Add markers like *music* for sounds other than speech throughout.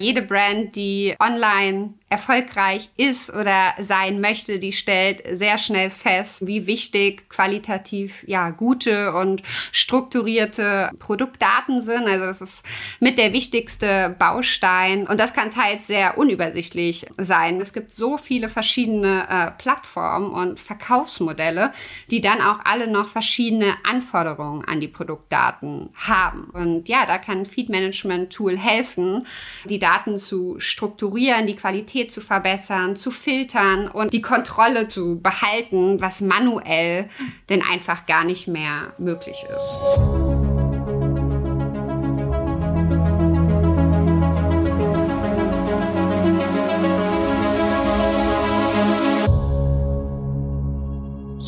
Jede Brand, die online erfolgreich ist oder sein möchte, die stellt sehr schnell fest, wie wichtig qualitativ ja gute und strukturierte Produktdaten sind. Also das ist mit der wichtigste Baustein und das kann teils sehr unübersichtlich sein. Es gibt so viele verschiedene äh, Plattformen und Verkaufsmodelle, die dann auch alle noch verschiedene Anforderungen an die Produktdaten haben. Und ja, da kann ein Feed Management Tool helfen, die Daten zu strukturieren, die Qualität zu verbessern, zu filtern und die Kontrolle zu behalten, was manuell denn einfach gar nicht mehr möglich ist.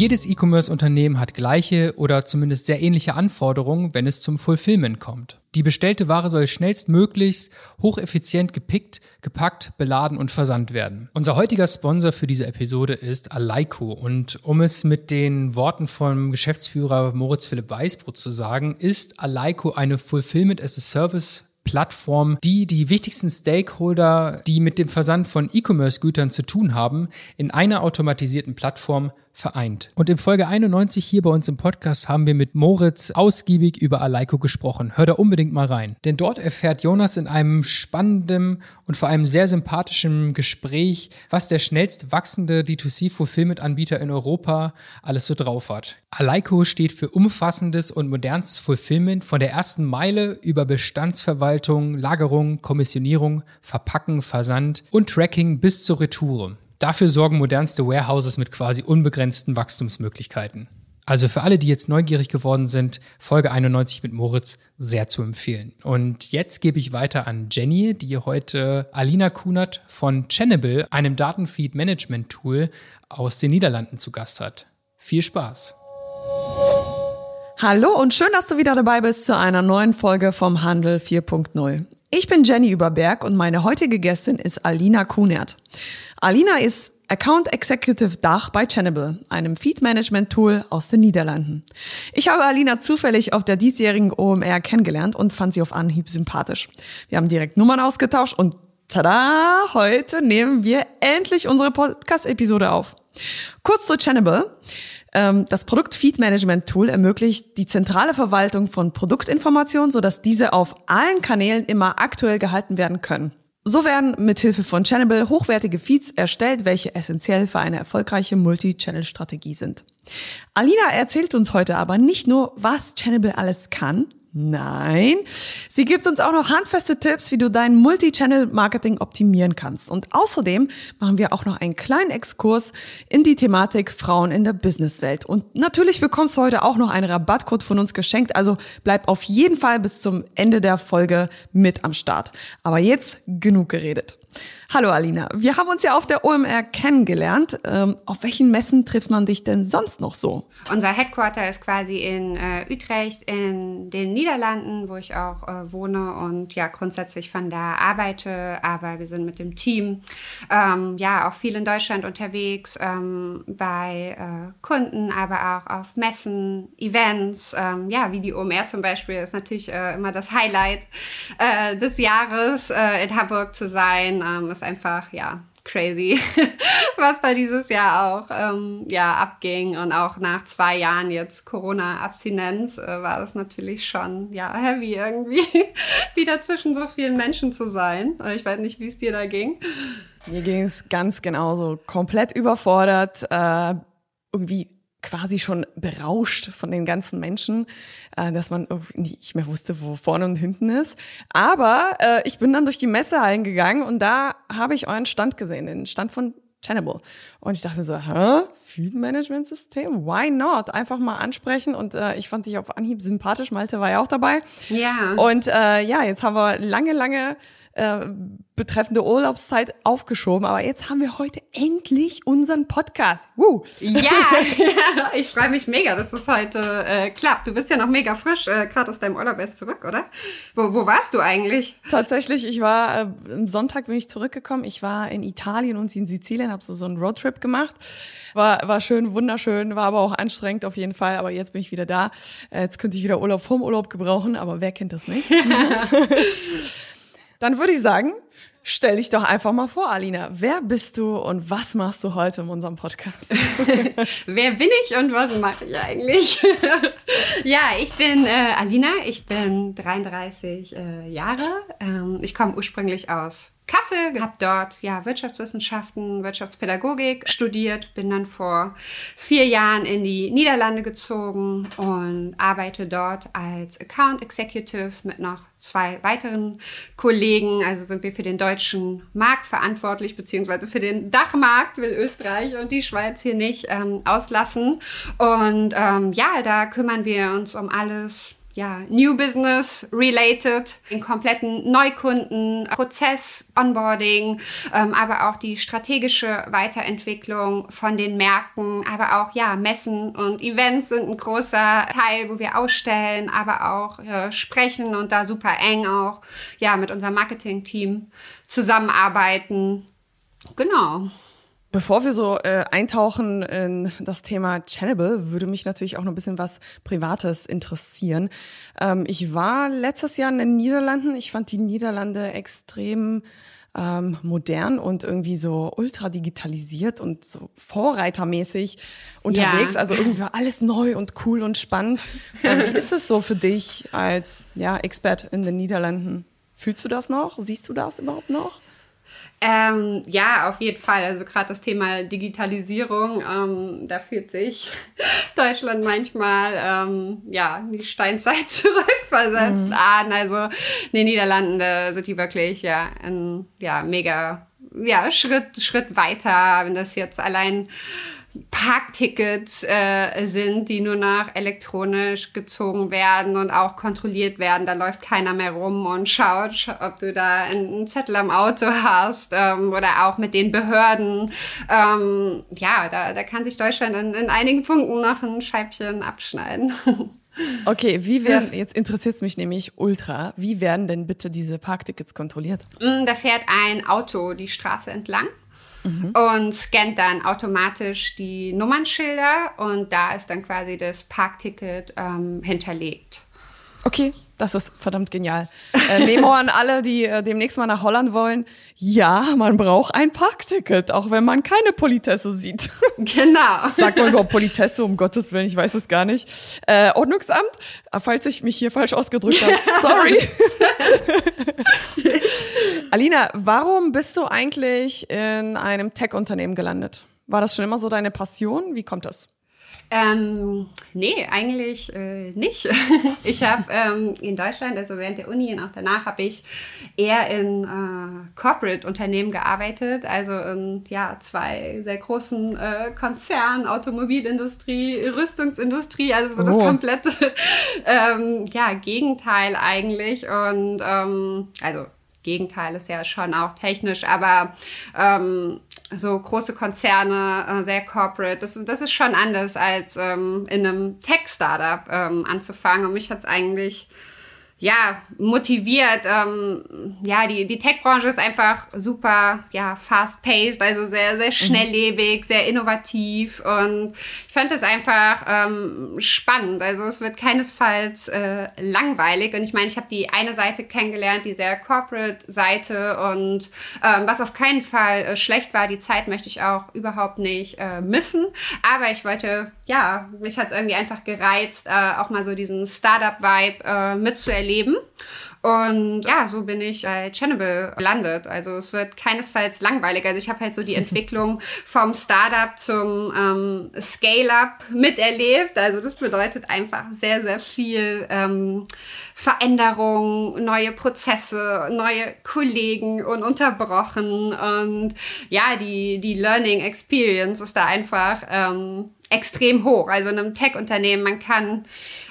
Jedes E-Commerce-Unternehmen hat gleiche oder zumindest sehr ähnliche Anforderungen, wenn es zum Fulfillment kommt. Die bestellte Ware soll schnellstmöglichst hocheffizient gepickt, gepackt, beladen und versandt werden. Unser heutiger Sponsor für diese Episode ist Aleiko und um es mit den Worten vom Geschäftsführer Moritz Philipp Weißbrot zu sagen, ist Aleiko eine Fulfillment as a Service Plattform, die die wichtigsten Stakeholder, die mit dem Versand von E-Commerce-Gütern zu tun haben, in einer automatisierten Plattform vereint. Und in Folge 91 hier bei uns im Podcast haben wir mit Moritz ausgiebig über Aleiko gesprochen. Hör da unbedingt mal rein. Denn dort erfährt Jonas in einem spannenden und vor allem sehr sympathischen Gespräch, was der schnellst wachsende D2C-Fulfillment-Anbieter in Europa alles so drauf hat. Aleiko steht für umfassendes und modernstes Fulfillment von der ersten Meile über Bestandsverwaltung, Lagerung, Kommissionierung, Verpacken, Versand und Tracking bis zur Retoure. Dafür sorgen modernste Warehouses mit quasi unbegrenzten Wachstumsmöglichkeiten. Also für alle, die jetzt neugierig geworden sind, Folge 91 mit Moritz sehr zu empfehlen. Und jetzt gebe ich weiter an Jenny, die heute Alina Kunert von Channable, einem Datenfeed-Management-Tool aus den Niederlanden zu Gast hat. Viel Spaß! Hallo und schön, dass du wieder dabei bist zu einer neuen Folge vom Handel 4.0. Ich bin Jenny Überberg und meine heutige Gästin ist Alina Kunert. Alina ist Account Executive Dach bei Channable, einem Feed Management Tool aus den Niederlanden. Ich habe Alina zufällig auf der diesjährigen OMR kennengelernt und fand sie auf Anhieb sympathisch. Wir haben direkt Nummern ausgetauscht und tada, heute nehmen wir endlich unsere Podcast-Episode auf. Kurz zu Channable. Ähm, das Produkt Feed Management Tool ermöglicht die zentrale Verwaltung von Produktinformationen, sodass diese auf allen Kanälen immer aktuell gehalten werden können. So werden mithilfe von Channable hochwertige Feeds erstellt, welche essentiell für eine erfolgreiche Multi-Channel-Strategie sind. Alina erzählt uns heute aber nicht nur, was Channable alles kann, Nein, sie gibt uns auch noch handfeste Tipps, wie du dein Multi-Channel-Marketing optimieren kannst. Und außerdem machen wir auch noch einen kleinen Exkurs in die Thematik Frauen in der Businesswelt. Und natürlich bekommst du heute auch noch einen Rabattcode von uns geschenkt. Also bleib auf jeden Fall bis zum Ende der Folge mit am Start. Aber jetzt genug geredet. Hallo Alina, wir haben uns ja auf der OMR kennengelernt. Ähm, auf welchen Messen trifft man dich denn sonst noch so? Unser Headquarter ist quasi in äh, Utrecht in den Niederlanden, wo ich auch äh, wohne und ja grundsätzlich von da arbeite. Aber wir sind mit dem Team ähm, ja auch viel in Deutschland unterwegs ähm, bei äh, Kunden, aber auch auf Messen, Events. Ähm, ja, wie die OMR zum Beispiel ist natürlich äh, immer das Highlight äh, des Jahres, äh, in Hamburg zu sein. Ähm, ist einfach, ja, crazy, *laughs* was da dieses Jahr auch ähm, ja, abging. Und auch nach zwei Jahren jetzt Corona-Abstinenz äh, war das natürlich schon ja, heavy irgendwie, *laughs* wieder zwischen so vielen Menschen zu sein. Äh, ich weiß nicht, wie es dir da ging. Mir ging es ganz genauso. Komplett überfordert, äh, irgendwie quasi schon berauscht von den ganzen Menschen, äh, dass man nicht mehr wusste, wo vorne und hinten ist. Aber äh, ich bin dann durch die Messe eingegangen und da habe ich euren Stand gesehen, den Stand von Channable. Und ich dachte mir so, hä? Feed Management System? Why not? Einfach mal ansprechen. Und äh, ich fand dich auf Anhieb sympathisch. Malte war ja auch dabei. Ja. Und äh, ja, jetzt haben wir lange, lange äh, betreffende Urlaubszeit aufgeschoben. Aber jetzt haben wir heute endlich unseren Podcast. Woo. Ja, *laughs* *laughs* ich freue mich mega, dass das heute äh, klappt. Du bist ja noch mega frisch, äh, gerade aus deinem Urlaub erst zurück, oder? Wo, wo warst du eigentlich? Tatsächlich, ich war, äh, am Sonntag bin ich zurückgekommen. Ich war in Italien und in Sizilien, habe so, so einen Roadtrip gemacht. War, war schön, wunderschön, war aber auch anstrengend auf jeden Fall. Aber jetzt bin ich wieder da. Äh, jetzt könnte ich wieder Urlaub vorm Urlaub gebrauchen, aber wer kennt das nicht? *laughs* Dann würde ich sagen, stell dich doch einfach mal vor, Alina. Wer bist du und was machst du heute in unserem Podcast? *laughs* Wer bin ich und was mache ich eigentlich? *laughs* ja, ich bin äh, Alina, ich bin 33 äh, Jahre. Ähm, ich komme ursprünglich aus Kassel, habe dort ja Wirtschaftswissenschaften, Wirtschaftspädagogik studiert, bin dann vor vier Jahren in die Niederlande gezogen und arbeite dort als Account Executive mit noch zwei weiteren Kollegen. Also sind wir für den deutschen Markt verantwortlich, beziehungsweise für den Dachmarkt will Österreich und die Schweiz hier nicht ähm, auslassen. Und ähm, ja, da kümmern wir uns um alles ja, New Business related, den kompletten Neukunden, Prozess, Onboarding, ähm, aber auch die strategische Weiterentwicklung von den Märkten, aber auch ja, Messen und Events sind ein großer Teil, wo wir ausstellen, aber auch äh, sprechen und da super eng auch ja mit unserem Marketing-Team zusammenarbeiten. Genau. Bevor wir so äh, eintauchen in das Thema Channel, würde mich natürlich auch noch ein bisschen was Privates interessieren. Ähm, ich war letztes Jahr in den Niederlanden. Ich fand die Niederlande extrem ähm, modern und irgendwie so ultra digitalisiert und so vorreitermäßig unterwegs. Ja. Also irgendwie alles neu und cool und spannend. Ähm, wie *laughs* ist es so für dich als ja, Expert in den Niederlanden? Fühlst du das noch? Siehst du das überhaupt noch? Ähm, ja, auf jeden Fall. Also gerade das Thema Digitalisierung, ähm, da fühlt sich *laughs* Deutschland manchmal ähm, ja die Steinzeit *laughs* zurückversetzt mhm. an. Also in den Niederlanden da sind die wirklich ja ein ja mega ja Schritt Schritt weiter, wenn das jetzt allein Parktickets äh, sind, die nur noch elektronisch gezogen werden und auch kontrolliert werden. Da läuft keiner mehr rum und schaut, ob du da einen Zettel am Auto hast ähm, oder auch mit den Behörden. Ähm, ja, da, da kann sich Deutschland in, in einigen Punkten noch ein Scheibchen abschneiden. *laughs* Okay, wie werden, jetzt interessiert es mich nämlich ultra, wie werden denn bitte diese Parktickets kontrolliert? Mm, da fährt ein Auto die Straße entlang mhm. und scannt dann automatisch die Nummernschilder und da ist dann quasi das Parkticket ähm, hinterlegt. Okay, das ist verdammt genial. Äh, Memo an alle, die äh, demnächst mal nach Holland wollen. Ja, man braucht ein Parkticket, auch wenn man keine Politesse sieht. Genau. *laughs* Sagt man überhaupt Politesse, um Gottes Willen, ich weiß es gar nicht. Äh, Ordnungsamt, falls ich mich hier falsch ausgedrückt habe, *laughs* sorry. *laughs* Alina, warum bist du eigentlich in einem Tech-Unternehmen gelandet? War das schon immer so deine Passion? Wie kommt das? Ähm, nee, eigentlich äh, nicht. *laughs* ich habe ähm, in Deutschland, also während der Uni und auch danach, habe ich eher in äh, Corporate-Unternehmen gearbeitet, also in ja, zwei sehr großen äh, Konzernen, Automobilindustrie, Rüstungsindustrie, also so oh. das komplette *laughs* ähm, ja, Gegenteil eigentlich. Und ähm, also Gegenteil ist ja schon auch technisch, aber ähm, so große Konzerne, äh, sehr corporate, das, das ist schon anders als ähm, in einem Tech-Startup ähm, anzufangen. Und mich hat es eigentlich ja, motiviert. Ähm, ja, die, die Tech-Branche ist einfach super, ja, fast-paced, also sehr, sehr mhm. schnelllebig, mhm. sehr innovativ und ich fand es einfach ähm, spannend. Also es wird keinesfalls äh, langweilig und ich meine, ich habe die eine Seite kennengelernt, die sehr Corporate-Seite und ähm, was auf keinen Fall äh, schlecht war, die Zeit möchte ich auch überhaupt nicht äh, missen, aber ich wollte, ja, mich hat es irgendwie einfach gereizt, äh, auch mal so diesen Startup-Vibe äh, mitzuerleben Leben. Und ja, so bin ich bei Channel gelandet. Also es wird keinesfalls langweilig. Also ich habe halt so die *laughs* Entwicklung vom Startup zum ähm, Scale-up miterlebt. Also das bedeutet einfach sehr, sehr viel ähm, Veränderung, neue Prozesse, neue Kollegen ununterbrochen. Und ja, die, die Learning Experience ist da einfach ähm, extrem hoch. Also in einem Tech-Unternehmen, man kann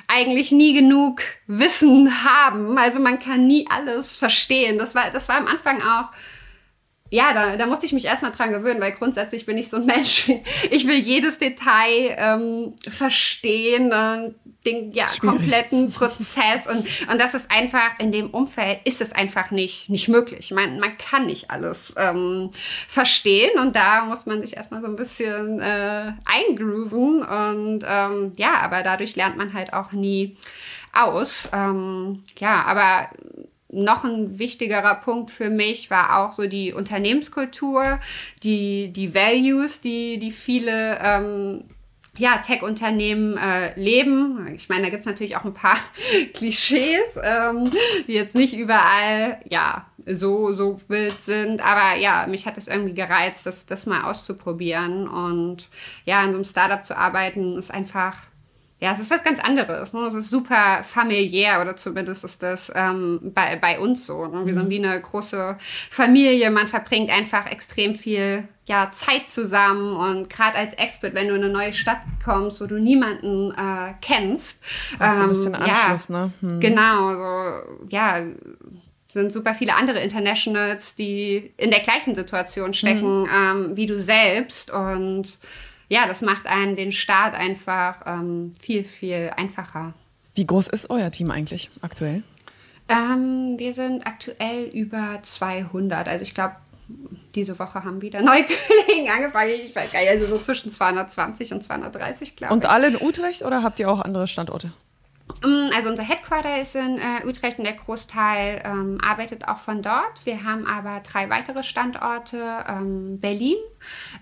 eigentlich nie genug Wissen haben. Also man kann nie alles verstehen. Das war, das war am Anfang auch ja, da, da musste ich mich erstmal dran gewöhnen, weil grundsätzlich bin ich so ein Mensch. *laughs* Ich will jedes Detail ähm, verstehen, äh, den ja, kompletten Prozess. Und, und das ist einfach, in dem Umfeld ist es einfach nicht, nicht möglich. Man, man kann nicht alles ähm, verstehen und da muss man sich erstmal so ein bisschen äh, eingrooven. Und ähm, ja, aber dadurch lernt man halt auch nie aus. Ähm, ja, aber noch ein wichtigerer Punkt für mich war auch so die Unternehmenskultur, die, die Values, die, die viele ähm, ja, Tech-Unternehmen äh, leben. Ich meine, da gibt's natürlich auch ein paar *laughs* Klischees, ähm, die jetzt nicht überall ja so so wild sind. Aber ja, mich hat es irgendwie gereizt, das, das mal auszuprobieren. Und ja, in so einem Startup zu arbeiten, ist einfach ja, es ist was ganz anderes. Ne? Es ist super familiär oder zumindest ist das ähm, bei, bei uns so. Ne? Wir mhm. sind wie eine große Familie. Man verbringt einfach extrem viel ja, Zeit zusammen und gerade als Expert, wenn du in eine neue Stadt kommst, wo du niemanden äh, kennst. Das ist ähm, ein bisschen Anschluss, ja, ne? Hm. Genau, so, ja, sind super viele andere Internationals, die in der gleichen Situation stecken mhm. ähm, wie du selbst und ja, das macht einem den Start einfach ähm, viel, viel einfacher. Wie groß ist euer Team eigentlich aktuell? Ähm, wir sind aktuell über 200. Also ich glaube, diese Woche haben wieder *laughs* neue Kollegen angefangen. Ich weiß gar nicht, also so zwischen 220 und 230, glaube ich. Und alle in Utrecht oder habt ihr auch andere Standorte? Mm, also unser Headquarter ist in äh, Utrecht und der Großteil ähm, arbeitet auch von dort. Wir haben aber drei weitere Standorte, ähm, Berlin,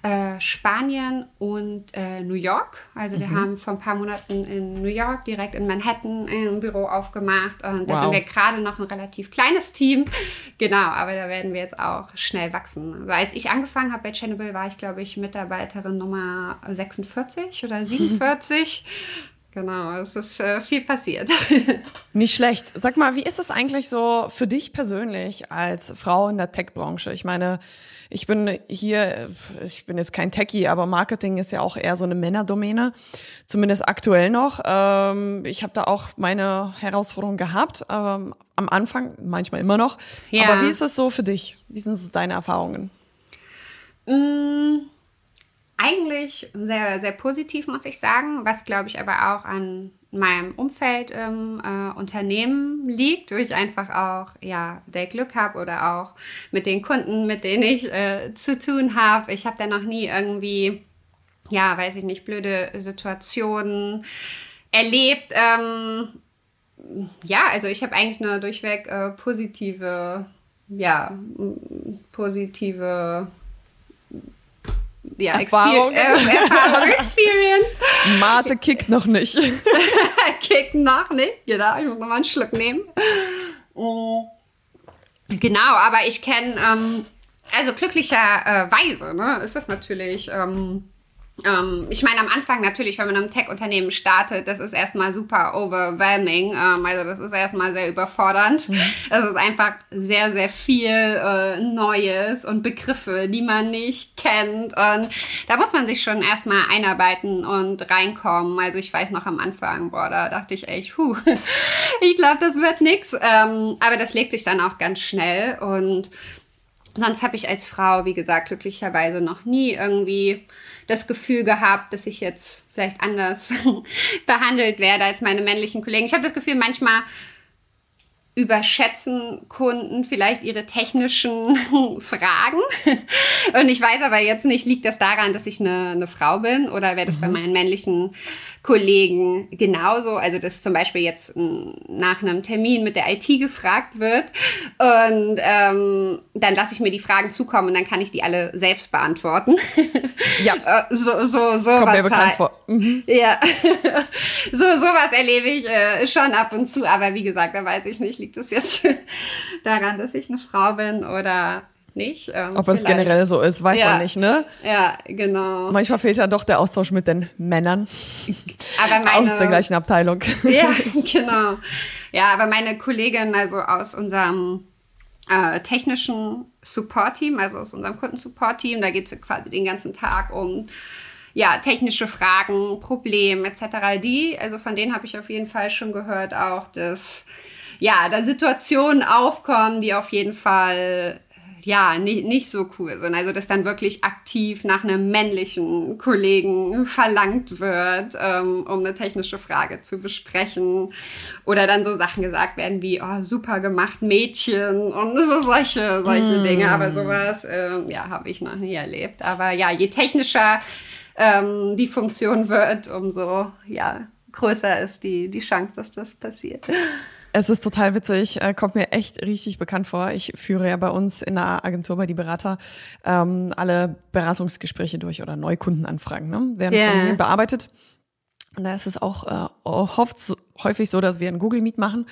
äh, Spanien und äh, New York. Also wir mhm. haben vor ein paar Monaten in New York direkt in Manhattan ein Büro aufgemacht. Und wow. da sind wir gerade noch ein relativ kleines Team. *laughs* Genau, aber da werden wir jetzt auch schnell wachsen. Also als ich angefangen habe bei Channable, war ich, glaube ich, Mitarbeiterin Nummer 46 oder 47. *laughs* Genau, es ist äh, viel passiert. *laughs* Nicht schlecht. Sag mal, wie ist es eigentlich so für dich persönlich als Frau in der Tech-Branche? Ich meine, ich bin hier, ich bin jetzt kein Techie, aber Marketing ist ja auch eher so eine Männerdomäne, zumindest aktuell noch. Ähm, ich habe da auch meine Herausforderungen gehabt, ähm, am Anfang, manchmal immer noch. Ja. Aber wie ist es so für dich? Wie sind so deine Erfahrungen? Mmh eigentlich sehr, sehr positiv, muss ich sagen, was glaube ich aber auch an meinem Umfeld im äh, Unternehmen liegt, wo ich einfach auch ja sehr Glück habe oder auch mit den Kunden, mit denen ich äh, zu tun habe. Ich habe da noch nie irgendwie, ja, weiß ich nicht, blöde Situationen erlebt. Ähm, ja, also ich habe eigentlich nur durchweg äh, positive, ja, positive ja, Erfahrung. Exper äh, Erfahrung, *laughs* Experience. Mate kickt noch nicht. *laughs* kickt noch nicht, genau. Ich muss noch mal einen Schluck nehmen. Mm. Genau, aber ich kenne, ähm, also glücklicherweise, ne, ist das natürlich ähm, ähm, ich meine, am Anfang natürlich, wenn man ein Tech-Unternehmen startet, das ist erstmal super overwhelming. Ähm, also das ist erstmal sehr überfordernd. Mhm. Es ist einfach sehr, sehr viel äh, Neues und Begriffe, die man nicht kennt. Und da muss man sich schon erstmal einarbeiten und reinkommen. Also ich weiß noch am Anfang, boah, da dachte ich echt, puh, *laughs* ich glaube, das wird nix. Ähm, aber das legt sich dann auch ganz schnell. Und sonst habe ich als Frau, wie gesagt, glücklicherweise noch nie irgendwie das Gefühl gehabt, dass ich jetzt vielleicht anders *laughs* behandelt werde als meine männlichen Kollegen. Ich habe das Gefühl, manchmal überschätzen Kunden vielleicht ihre technischen *laughs* Fragen. Und ich weiß aber jetzt nicht, liegt das daran, dass ich eine, eine Frau bin oder wäre das mhm. bei meinen männlichen Kollegen genauso? Also, dass zum Beispiel jetzt nach einem Termin mit der IT gefragt wird und ähm, dann lasse ich mir die Fragen zukommen und dann kann ich die alle selbst beantworten. *laughs* Ja. Äh, so, so, so Kommt was mir bekannt halt. vor. Mhm. Ja. *laughs* so, sowas erlebe ich äh, schon ab und zu, aber wie gesagt, da weiß ich nicht, liegt es jetzt *laughs* daran, dass ich eine Frau bin oder nicht. Ähm, Ob es generell so ist, weiß ja. man nicht, ne? Ja, genau. Manchmal fehlt ja doch der Austausch mit den Männern. Aber meine, aus der gleichen Abteilung. *laughs* Ja, *laughs* genau. Ja, aber meine Kollegin, also aus unserem äh, technischen Support-Team, also aus unserem Kundensupport-Team, da geht es quasi den ganzen Tag um ja, technische Fragen, Probleme etc. Die, also von denen habe ich auf jeden Fall schon gehört, auch dass ja, da Situationen aufkommen, die auf jeden Fall ja, nicht, nicht so cool sind. Also, dass dann wirklich aktiv nach einem männlichen Kollegen verlangt wird, ähm, um eine technische Frage zu besprechen. Oder dann so Sachen gesagt werden wie, oh, super gemacht, Mädchen und so solche, solche mm. Dinge. Aber sowas, äh, ja, habe ich noch nie erlebt. Aber ja, je technischer ähm, die Funktion wird, umso, ja, größer ist die, die Chance, dass das passiert. Es ist total witzig, äh, kommt mir echt richtig bekannt vor. Ich führe ja bei uns in der Agentur bei die Berater ähm, alle Beratungsgespräche durch oder Neukundenanfragen, ne? werden yeah. von mir bearbeitet. Und da ist es auch äh, oft, häufig so, dass wir einen Google Meet machen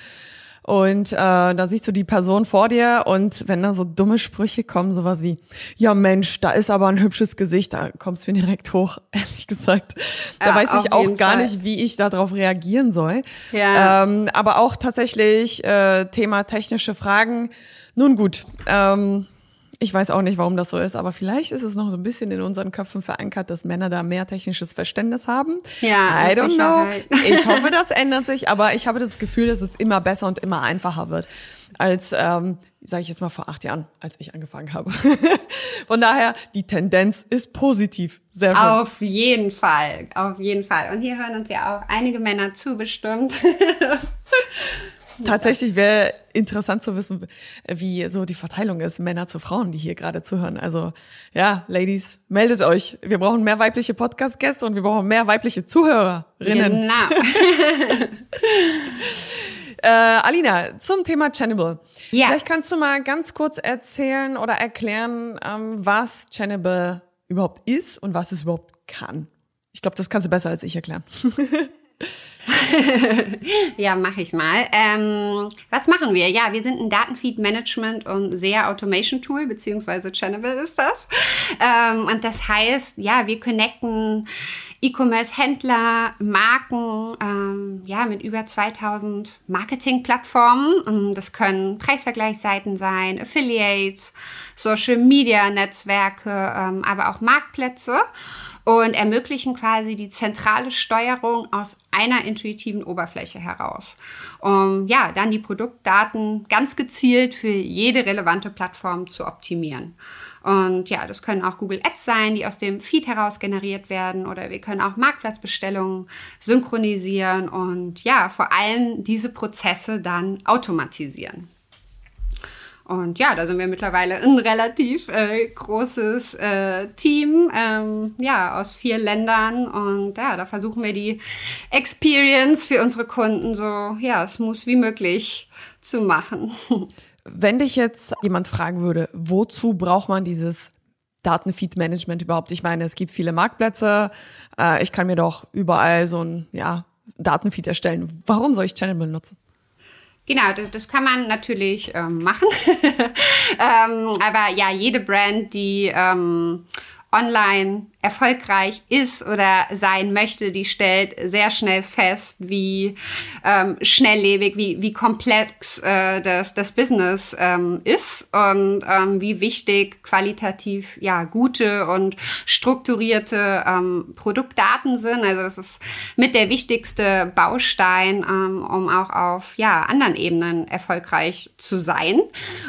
und äh, da siehst du die Person vor dir und wenn da so dumme Sprüche kommen, sowas wie, ja Mensch, da ist aber ein hübsches Gesicht, da kommst du mir direkt hoch, *laughs* ehrlich gesagt. Da ja, weiß ich auch gar Fall. nicht, wie ich darauf reagieren soll. Ja. Ähm, aber auch tatsächlich äh, Thema technische Fragen. Nun gut, ähm, ich weiß auch nicht, warum das so ist, aber vielleicht ist es noch so ein bisschen in unseren Köpfen verankert, dass Männer da mehr technisches Verständnis haben. Ja, I don't know. *laughs* Ich hoffe, das *laughs* ändert sich, aber ich habe das Gefühl, dass es immer besser und immer einfacher wird als, ähm, sage ich jetzt mal vor acht Jahren, als ich angefangen habe. *laughs* Von daher, die Tendenz ist positiv. Sehr schön. Auf jeden Fall, auf jeden Fall. Und hier hören uns ja auch einige Männer zu, bestimmt. Tatsächlich wäre interessant zu wissen, wie so die Verteilung ist, Männer zu Frauen, die hier gerade zuhören. Also ja, Ladies, meldet euch. Wir brauchen mehr weibliche Podcast-Gäste und wir brauchen mehr weibliche Zuhörerinnen. Genau. *laughs* äh, Alina, zum Thema Channable. Ja. Vielleicht kannst du mal ganz kurz erzählen oder erklären, ähm, was Channable überhaupt ist und was es überhaupt kann. Ich glaube, das kannst du besser als ich erklären. *laughs* *laughs* ja, mache ich mal. Ähm, was machen wir? Ja, wir sind ein Datenfeed-Management und sehr Automation-Tool, beziehungsweise Channel ist das. Ähm, und das heißt, ja, wir connecten E-Commerce-Händler, Marken, ähm, ja, mit über 2000 Marketing-Plattformen. Das können Preisvergleichsseiten sein, Affiliates, Social-Media-Netzwerke, ähm, aber auch Marktplätze und ermöglichen quasi die zentrale Steuerung aus einer intuitiven Oberfläche heraus. Um ja, dann die Produktdaten ganz gezielt für jede relevante Plattform zu optimieren. Und ja, das können auch Google Ads sein, die aus dem Feed heraus generiert werden oder wir können auch Marktplatzbestellungen synchronisieren und ja, vor allem diese Prozesse dann automatisieren. Und ja, da sind wir mittlerweile ein relativ äh, großes äh, Team, ähm, ja, aus vier Ländern. Und ja, da versuchen wir die Experience für unsere Kunden so, ja, smooth wie möglich zu machen. *laughs* Wenn dich jetzt jemand fragen würde, wozu braucht man dieses Datenfeed-Management überhaupt? Ich meine, es gibt viele Marktplätze. Äh, ich kann mir doch überall so ein, ja, Datenfeed erstellen. Warum soll ich Channel benutzen? Genau, das, das kann man natürlich ähm, machen. *laughs* ähm, aber ja, jede Brand, die ähm, online erfolgreich ist oder sein möchte, die stellt sehr schnell fest, wie ähm, schnelllebig, wie, wie komplex äh, das, das Business ähm, ist und ähm, wie wichtig qualitativ ja gute und strukturierte ähm, Produktdaten sind. Also das ist mit der wichtigste Baustein, ähm, um auch auf ja anderen Ebenen erfolgreich zu sein.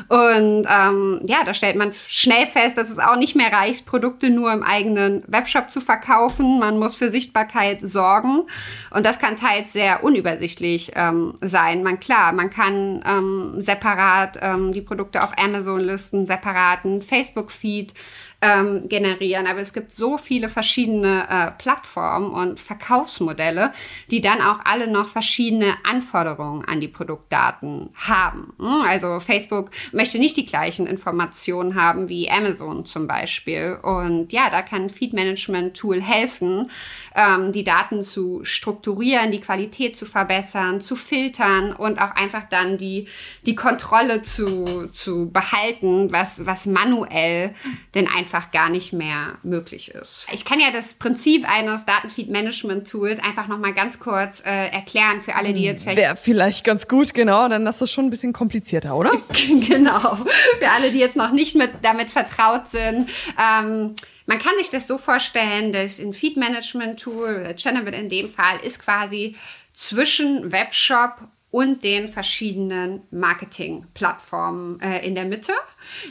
Und ähm, ja, da stellt man schnell fest, dass es auch nicht mehr reicht, Produkte nur im eigenen Webshop zu verkaufen. Man muss für Sichtbarkeit sorgen. Und das kann teils sehr unübersichtlich ähm, sein. Man klar, man kann ähm, separat ähm, die Produkte auf Amazon listen, separaten Facebook-Feed ähm, generieren. Aber es gibt so viele verschiedene äh, Plattformen und Verkaufsmodelle, die dann auch alle noch verschiedene Anforderungen an die Produktdaten haben. Hm, also Facebook möchte nicht die gleichen Informationen haben wie Amazon zum Beispiel. Und ja, da kann Feed Management Tool helfen, ähm, die Daten zu strukturieren, die Qualität zu verbessern, zu filtern und auch einfach dann die, die Kontrolle zu, zu behalten, was, was manuell denn einfach einfach gar nicht mehr möglich ist. Ich kann ja das Prinzip eines Datenfeed-Management-Tools einfach noch mal ganz kurz äh, erklären für alle, die jetzt vielleicht... Wäre vielleicht ganz gut, genau, dann ist das schon ein bisschen komplizierter, oder? *laughs* genau, für alle, die jetzt noch nicht mit, damit vertraut sind. Ähm, man kann sich das so vorstellen, dass ein Feed-Management-Tool, Channel in dem Fall, ist quasi zwischen Webshop und den verschiedenen Marketing-Plattformen äh, in der Mitte.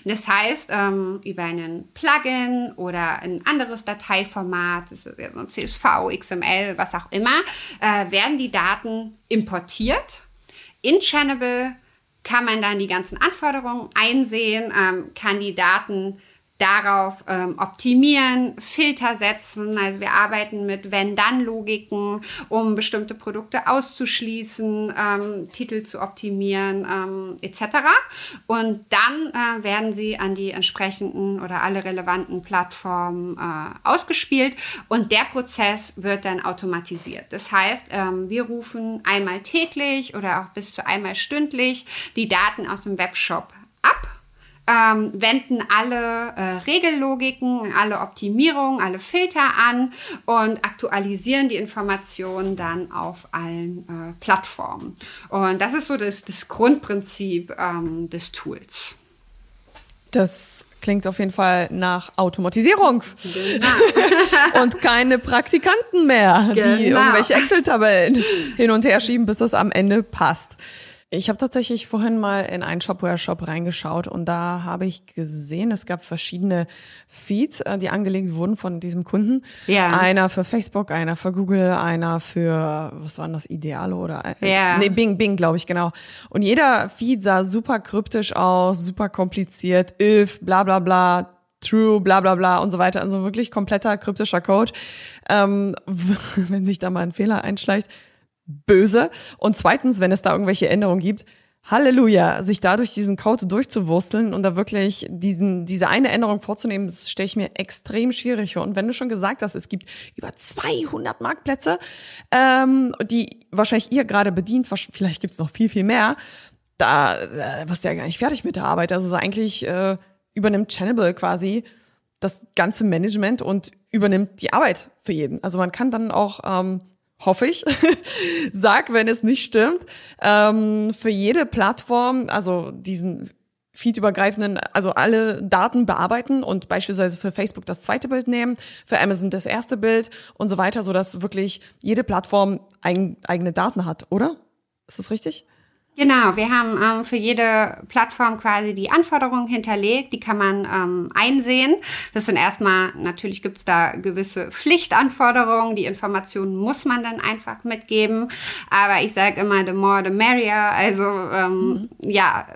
Das heißt, ähm, über einen Plugin oder ein anderes Dateiformat, CSV, XML, was auch immer, äh, werden die Daten importiert. In Channable kann man dann die ganzen Anforderungen einsehen, ähm, kann die Daten darauf ähm, optimieren, Filter setzen. Also wir arbeiten mit Wenn-Dann-Logiken, um bestimmte Produkte auszuschließen, ähm, Titel zu optimieren ähm, etc. Und dann äh, werden sie an die entsprechenden oder alle relevanten Plattformen äh, ausgespielt und der Prozess wird dann automatisiert. Das heißt, ähm, wir rufen einmal täglich oder auch bis zu einmal stündlich die Daten aus dem Webshop ab ähm, wenden alle äh, Regellogiken, alle Optimierungen, alle Filter an und aktualisieren die Informationen dann auf allen äh, Plattformen. Und das ist so das, das Grundprinzip ähm, des Tools. Das klingt auf jeden Fall nach Automatisierung. Genau. *laughs* und keine Praktikanten mehr, genau. die irgendwelche Excel-Tabellen hin und her schieben, bis es am Ende passt. Ich habe tatsächlich vorhin mal in einen Shopware-Shop reingeschaut und da habe ich gesehen, es gab verschiedene Feeds, äh, die angelegt wurden von diesem Kunden. Ja. Einer für Facebook, einer für Google, einer für, was waren das, Ideale oder? Äh, ja. Nee, Bing, Bing, glaube ich, genau. Und jeder Feed sah super kryptisch aus, super kompliziert, if, bla bla bla, true, bla bla bla und so weiter. Also wirklich kompletter kryptischer Code. Ähm, *laughs* wenn sich da mal ein Fehler einschleicht, böse. Und zweitens, wenn es da irgendwelche Änderungen gibt, Halleluja, sich dadurch diesen Code durchzuwursteln und da wirklich diesen, diese eine Änderung vorzunehmen, das stelle ich mir extrem schwierig vor. Und wenn du schon gesagt hast, es gibt über 200 Marktplätze, ähm, die wahrscheinlich ihr gerade bedient, vielleicht gibt's noch viel, viel mehr, da äh, wirst du ja gar nicht fertig mit der Arbeit. Also eigentlich äh, übernimmt Channable quasi das ganze Management und übernimmt die Arbeit für jeden. Also man kann dann auch ähm, hoffe ich, *laughs* sag, wenn es nicht stimmt, ähm, für jede Plattform, also diesen feedübergreifenden, also alle Daten bearbeiten und beispielsweise für Facebook das zweite Bild nehmen, für Amazon das erste Bild und so weiter, so dass wirklich jede Plattform eigen, eigene Daten hat, oder? Ist das richtig? Genau, wir haben ähm, für jede Plattform quasi die Anforderungen hinterlegt, die kann man ähm, einsehen. Das sind erstmal, natürlich gibt's da gewisse Pflichtanforderungen, die Informationen muss man dann einfach mitgeben. Aber ich sage immer, the more the merrier. Also ähm, mhm. ja,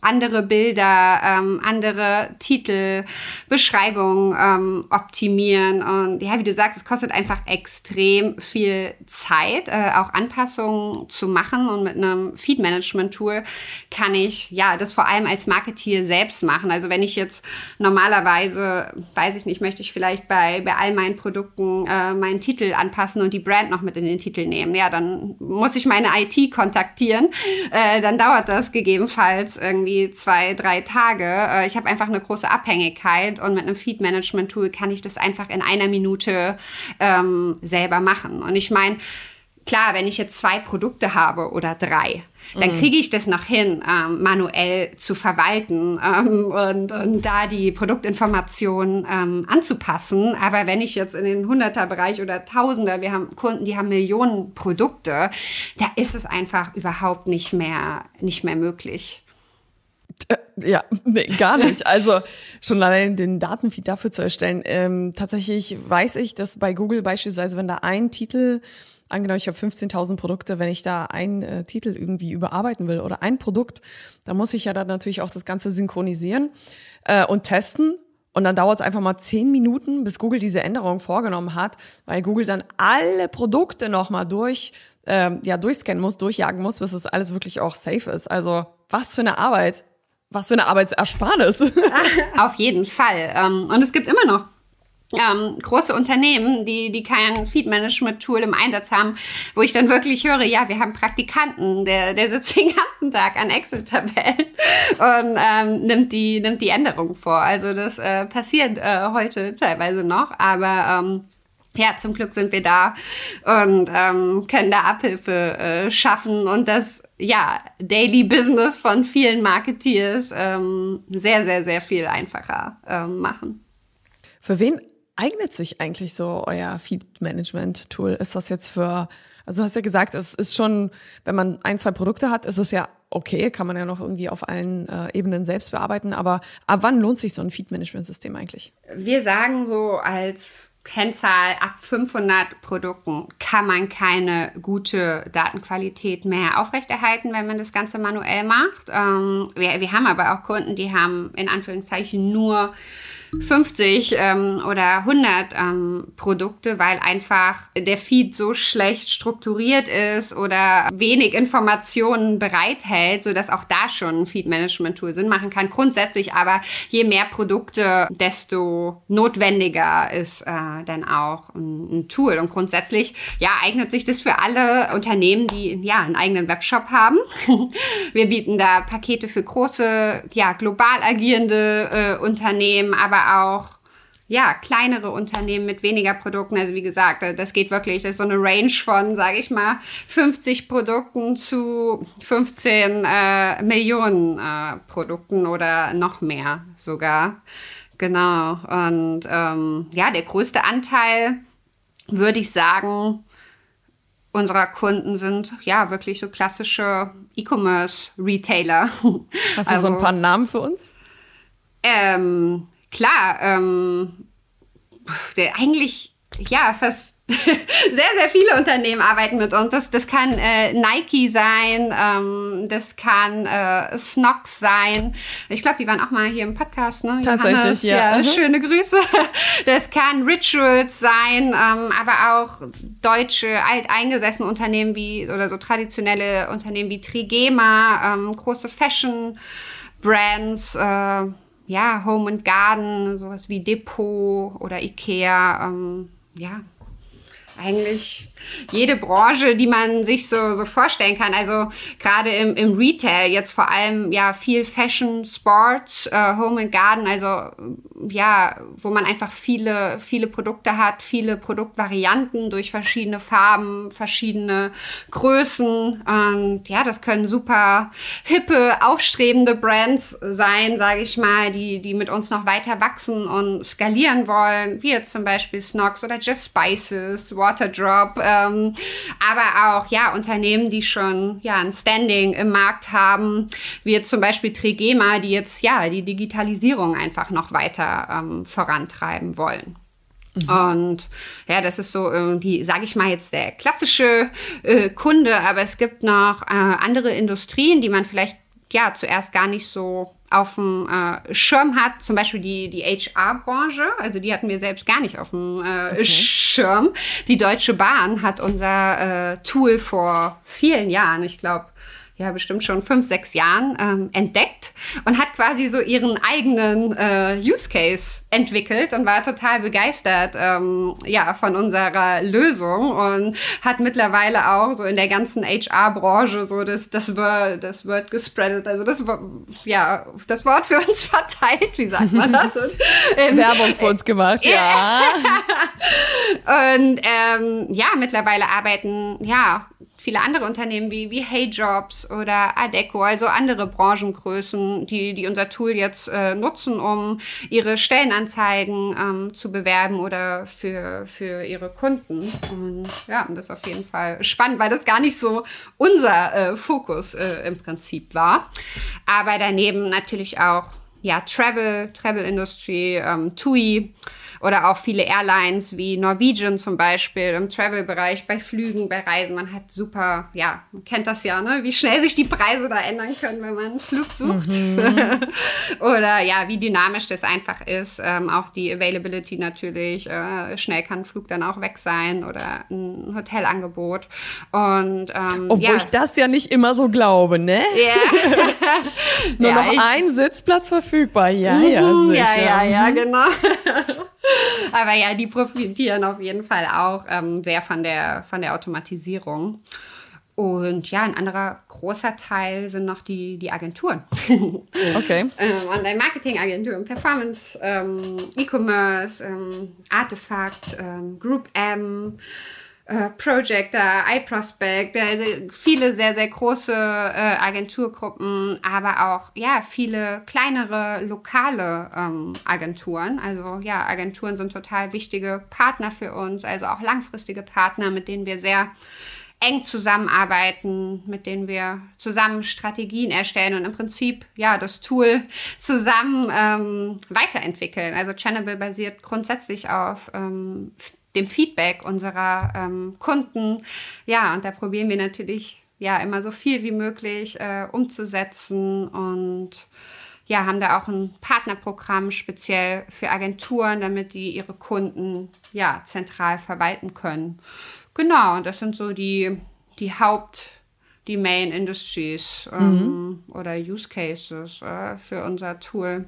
andere Bilder, ähm, andere Titel, Beschreibungen ähm, optimieren. Und ja, wie du sagst, es kostet einfach extrem viel Zeit, äh, auch Anpassungen zu machen. Und mit einem Feed-Management-Tool kann ich ja das vor allem als Marketeer selbst machen. Also wenn ich jetzt normalerweise, weiß ich nicht, möchte ich vielleicht bei, bei all meinen Produkten äh, meinen Titel anpassen und die Brand noch mit in den Titel nehmen. Ja, dann muss ich meine IT kontaktieren. Äh, dann dauert das gegebenenfalls irgendwie irgendwie zwei, drei Tage. Äh, ich habe einfach eine große Abhängigkeit und mit einem Feed-Management-Tool kann ich das einfach in einer Minute ähm, selber machen. Und ich meine, klar, wenn ich jetzt zwei Produkte habe oder drei, dann mhm. kriege ich das noch hin, ähm, manuell zu verwalten ähm, und, und da die Produktinformationen ähm, anzupassen. Aber wenn ich jetzt in den Hunderter-Bereich oder Tausender, wir haben Kunden, die haben Millionen Produkte, da ist es einfach überhaupt nicht mehr, nicht mehr möglich. Äh, ja, *laughs* nee, gar nicht. Also schon allein den Datenfeed dafür zu erstellen. Ähm, tatsächlich weiß ich, dass bei Google beispielsweise, wenn da ein Titel, angenommen, ich habe 15.000 Produkte, wenn ich da einen äh, Titel irgendwie überarbeiten will oder ein Produkt, dann muss ich ja dann natürlich auch das Ganze synchronisieren äh, und testen. Und dann dauert es einfach mal zehn Minuten, bis Google diese Änderung vorgenommen hat, weil Google dann alle Produkte nochmal durch, ähm, ja, durchscannen muss, durchjagen muss, bis es alles wirklich auch safe ist. Also was für eine Arbeit was für eine Arbeitsersparnis. *laughs* Auf jeden Fall. Ähm, und es gibt immer noch ähm, große Unternehmen, die, die kein Feed-Management-Tool im Einsatz haben, wo ich dann wirklich höre, ja, wir haben Praktikanten, der, der sitzt den ganzen Tag an Excel-Tabellen und ähm, nimmt, die, nimmt die Änderung vor. Also das äh, passiert äh, heute teilweise noch, aber ähm, ja, zum Glück sind wir da und ähm, können da Abhilfe äh, schaffen und das ja Daily Business von vielen Marketeers ähm, sehr, sehr, sehr viel einfacher ähm, machen. Für wen eignet sich eigentlich so euer Feed-Management-Tool? Ist das jetzt für, also du hast ja gesagt, es ist schon, wenn man ein, zwei Produkte hat, ist es ja okay, kann man ja noch irgendwie auf allen äh, Ebenen selbst bearbeiten, aber ab wann lohnt sich so ein Feed-Management-System eigentlich? Wir sagen so als Kennzahl ab 500 Produkten kann man keine gute Datenqualität mehr aufrechterhalten, wenn man das Ganze manuell macht. Ähm, wir, wir haben aber auch Kunden, die haben in Anführungszeichen nur 50 ähm, oder 100 ähm, Produkte, weil einfach der Feed so schlecht strukturiert ist oder wenig Informationen bereithält, so dass auch da schon ein Feed-Management-Tool Sinn machen kann. Grundsätzlich aber, je mehr Produkte, desto notwendiger ist äh, dann auch ein, ein Tool. Und grundsätzlich, ja, eignet sich das für alle Unternehmen, die ja einen eigenen Webshop haben. *laughs* Wir bieten da Pakete für große, ja, global agierende äh, Unternehmen, aber auch ja, kleinere Unternehmen mit weniger Produkten. Also wie gesagt, das geht wirklich, das ist so eine Range von, sage ich mal, 50 Produkten zu 15 äh, Millionen äh, Produkten oder noch mehr sogar. Genau. Und ähm, ja, der größte Anteil, würde ich sagen, unserer Kunden sind ja wirklich so klassische E-Commerce-Retailer. Hast du also, so ein also paar Namen für uns? Ähm, klar, ähm, der eigentlich ja fast *laughs* sehr, sehr viele Unternehmen arbeiten mit uns. Das, das kann äh, Nike sein, ähm, das kann äh, Snox sein. Ich glaube, die waren auch mal hier im Podcast, ne? Tatsächlich, Johannes, ja. ja mhm. Schöne Grüße. *laughs* Das kann Rituals sein, ähm, aber auch deutsche, alteingesessene Unternehmen wie, oder so traditionelle Unternehmen wie Trigema, ähm, große Fashion-Brands, äh, ja, Home and Garden, sowas wie Depot oder Ikea, ähm, ja, eigentlich jede Branche, die man sich so, so vorstellen kann. Also gerade im, im Retail jetzt vor allem ja viel Fashion, Sport, äh, Home and Garden, also ja, wo man einfach viele, viele Produkte hat, viele Produktvarianten durch verschiedene Farben, verschiedene Größen. Und ja, das können super hippe, aufstrebende Brands sein, sage ich mal, die, die mit uns noch weiter wachsen und skalieren wollen, wie jetzt zum Beispiel Snox oder Just Spices, Waterdrop, ähm, aber auch ja Unternehmen, die schon ja ein Standing im Markt haben, wie zum Beispiel Trigema, die jetzt ja die Digitalisierung einfach noch weiter ähm, vorantreiben wollen. Mhm. Und ja, das ist so irgendwie, sage ich mal jetzt der klassische äh, Kunde, aber es gibt noch äh, andere Industrien, die man vielleicht ja zuerst gar nicht so auf dem äh, Schirm hat, zum Beispiel die, die HR-Branche, also die hatten wir selbst gar nicht auf dem äh, okay. Schirm. Die Deutsche Bahn hat unser äh, Tool vor vielen Jahren, ich glaube ja bestimmt schon fünf, sechs Jahren ähm, entdeckt und hat quasi so ihren eigenen äh, Use Case entwickelt und war total begeistert ähm, ja von unserer Lösung und hat mittlerweile auch so in der ganzen HR-Branche so das das Word das Word gespreadet, also das ja das Wort für uns *laughs* verteilt, wie sagt man das? Und, ähm, Werbung für uns gemacht, ja. *laughs* und ähm, ja mittlerweile arbeiten ja viele andere Unternehmen wie, wie Hey Jobs oder Adeco, also andere Branchengrößen, die, die unser Tool jetzt äh, nutzen, um ihre Stellenanzeigen ähm, zu bewerben oder für, für ihre Kunden. Und ja, das ist auf jeden Fall spannend, weil das gar nicht so unser äh, Fokus äh, im Prinzip war. Aber daneben natürlich auch ja, Travel, Travel Industry, ähm, TUI oder auch viele Airlines wie Norwegian zum Beispiel im Travel-Bereich, bei Flügen, bei Reisen. Man hat super, ja, man kennt das ja, ne? wie schnell sich die Preise da ändern können, wenn man einen Flug sucht. Mhm. *laughs* oder ja, wie dynamisch das einfach ist. Ähm, auch die Availability natürlich. Äh, schnell kann ein Flug dann auch weg sein oder ein Hotelangebot. Und, ähm, Obwohl ja. ich das ja nicht immer so glaube, ne? Ja. *laughs* Nur ja, noch ein Sitzplatz verfügbar. Ja, ja, mhm, sicher. Ja, ja, ja, mhm. genau. *laughs* Aber ja, die profitieren auf jeden Fall auch ähm, sehr von der, von der Automatisierung. Und ja, ein anderer großer Teil sind noch die, die Agenturen. *laughs* Okay. ähm, Online-Marketing-Agenturen, Performance, ähm, E-Commerce, ähm, Artefakt, ähm, Group M, äh, Projector, iProspect, also viele sehr, sehr große äh, Agenturgruppen, aber auch ja viele kleinere lokale ähm, Agenturen. Also ja, Agenturen sind total wichtige Partner für uns, also auch langfristige Partner, mit denen wir sehr eng zusammenarbeiten, mit denen wir zusammen Strategien erstellen und im Prinzip ja das Tool zusammen ähm, weiterentwickeln. Also Channable basiert grundsätzlich auf ähm, dem Feedback unserer ähm, Kunden. Ja, und da probieren wir natürlich ja immer so viel wie möglich äh, umzusetzen und ja, haben da auch ein Partnerprogramm speziell für Agenturen, damit die ihre Kunden ja zentral verwalten können. Genau, und das sind so die, die Haupt, die Main Industries ähm, mhm. oder Use Cases äh, für unser Tool.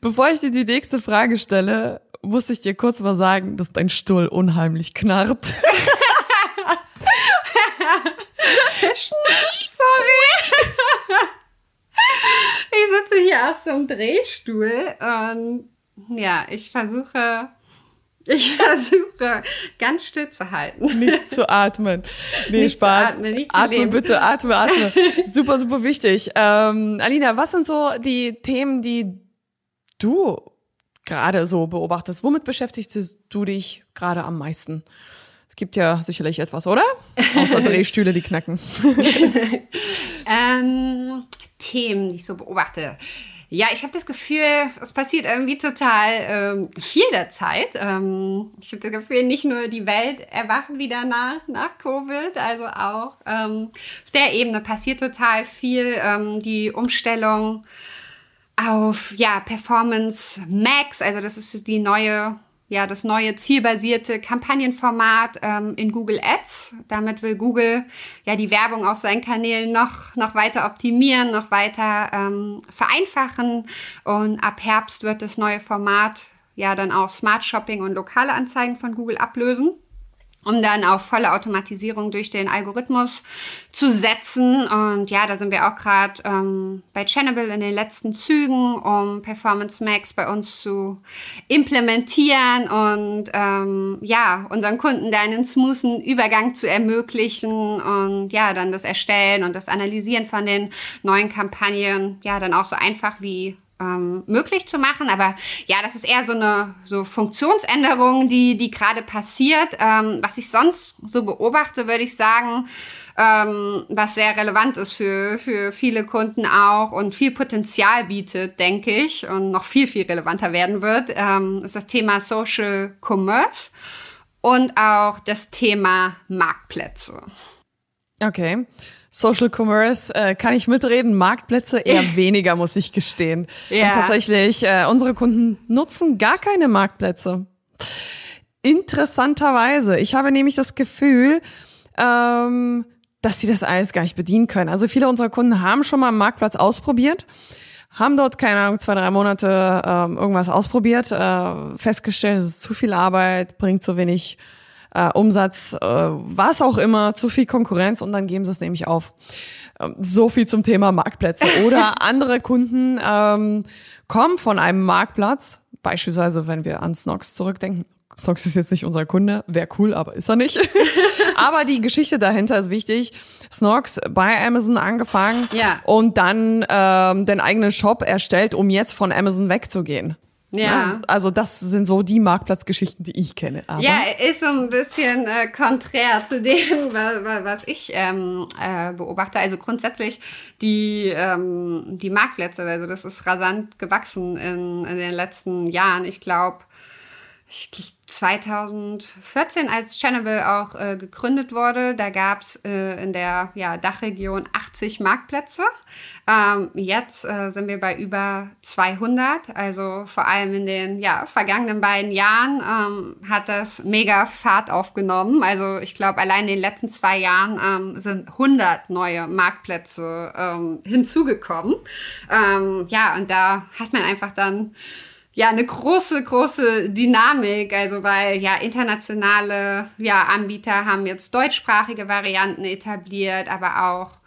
Bevor ich dir die nächste Frage stelle, muss ich dir kurz mal sagen, dass dein Stuhl unheimlich knarrt. Sorry. Ich sitze hier auf so einem Drehstuhl und ja, ich versuche ich versuche ganz still zu halten. Nicht zu atmen. Nee, nicht Spaß. Atmen, nicht zu atme, bitte, atme, atme. super, super wichtig. Ähm, Alina, was sind so die Themen, die du gerade so beobachtest? Womit beschäftigst du dich gerade am meisten? Es gibt ja sicherlich etwas, oder? Außer *laughs* Drehstühle, die knacken. *laughs* ähm, Themen, die ich so beobachte. Ja, ich habe das Gefühl, es passiert irgendwie total ähm, viel der Zeit. Ähm, ich habe das Gefühl, nicht nur die Welt erwacht wieder nach, nach Covid, also auch ähm, auf der Ebene passiert total viel. Ähm, die Umstellung auf ja, Performance Max, also das ist die neue ja das neue zielbasierte Kampagnenformat ähm, in Google Ads. Damit will Google ja die Werbung auf seinen Kanälen noch noch weiter optimieren, noch weiter ähm, vereinfachen. Und ab Herbst wird das neue Format ja dann auch Smart Shopping und lokale Anzeigen von Google ablösen um dann auf volle Automatisierung durch den Algorithmus zu setzen. Und ja, da sind wir auch gerade ähm, bei Channable in den letzten Zügen, um Performance Max bei uns zu implementieren und ähm, ja, unseren Kunden da einen smoothen Übergang zu ermöglichen und ja, dann das Erstellen und das Analysieren von den neuen Kampagnen, ja, dann auch so einfach wie ähm, möglich zu machen. Aber ja, das ist eher so eine so Funktionsänderung, die, die gerade passiert. Ähm, was ich sonst so beobachte, würde ich sagen, ähm, was sehr relevant ist für, für viele Kunden auch und viel Potenzial bietet, denke ich, und noch viel, viel relevanter werden wird, ähm, ist das Thema Social Commerce und auch das Thema Marktplätze. Okay. Social Commerce äh, kann ich mitreden, Marktplätze eher weniger, muss ich gestehen. Ja. Und tatsächlich, äh, unsere Kunden nutzen gar keine Marktplätze. Interessanterweise. Ich habe nämlich das Gefühl, ähm, dass sie das alles gar nicht bedienen können. Also viele unserer Kunden haben schon mal einen Marktplatz ausprobiert, haben dort, keine Ahnung, zwei, drei Monate ähm, irgendwas ausprobiert, äh, festgestellt, es ist zu viel Arbeit, bringt zu wenig äh, Umsatz, äh, was auch immer, zu viel Konkurrenz und dann geben sie es nämlich auf. Ähm, so viel zum Thema Marktplätze. Oder *laughs* andere Kunden ähm, kommen von einem Marktplatz, beispielsweise wenn wir an Snox zurückdenken. Snox ist jetzt nicht unser Kunde, wäre cool, aber ist er nicht. *laughs* aber die Geschichte dahinter ist wichtig. Snox bei Amazon angefangen ja. und dann ähm, den eigenen Shop erstellt, um jetzt von Amazon wegzugehen. Ja. Ne? Also das sind so die Marktplatzgeschichten, die ich kenne. Aber ja, ist so ein bisschen äh, konträr zu dem, was ich ähm, äh, beobachte. Also grundsätzlich die, ähm, die Marktplätze, also das ist rasant gewachsen in, in den letzten Jahren. Ich glaube, 2014, als Channel auch äh, gegründet wurde, da gab's äh, in der ja, Dachregion 80 Marktplätze. Ähm, jetzt äh, sind wir bei über 200. Also vor allem in den ja, vergangenen beiden Jahren ähm, hat das mega Fahrt aufgenommen. Also ich glaube, allein in den letzten zwei Jahren ähm, sind 100 neue Marktplätze ähm, hinzugekommen. Ähm, ja, und da hat man einfach dann ja eine große, große Dynamik. Also weil ja internationale ja, Anbieter haben jetzt deutschsprachige Varianten etabliert, aber auch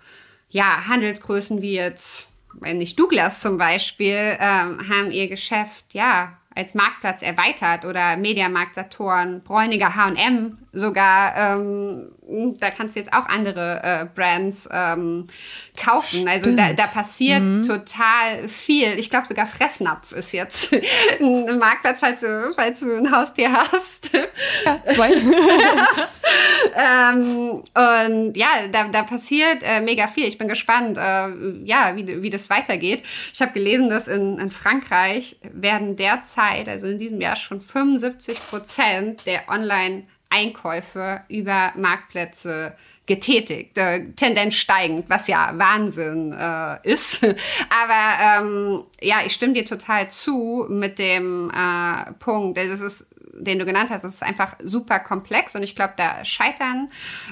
ja Handelsgrößen wie jetzt, wenn nicht Douglas zum Beispiel, ähm, haben ihr Geschäft ja als Marktplatz erweitert oder Mediamarkt Saturn, Bräuniger H&M sogar, ähm, da kannst du jetzt auch andere äh, Brands ähm, kaufen. Also da, da passiert mhm. total viel. Ich glaube sogar Fressnapf ist jetzt *laughs* ein Marktplatz, falls du, falls du ein Haustier hast. Ja, zwei. *laughs* ähm, und ja, da, da passiert äh, mega viel. Ich bin gespannt, äh, ja, wie, wie das weitergeht. Ich habe gelesen, dass in, in Frankreich werden derzeit, also in diesem Jahr schon 75 Prozent der Online- Einkäufe über Marktplätze getätigt, äh, Tendenz steigend, was ja Wahnsinn äh, ist. *laughs* Aber ähm, ja, ich stimme dir total zu mit dem äh, Punkt. Es ist den du genannt hast, ist einfach super komplex und ich glaube, da scheitern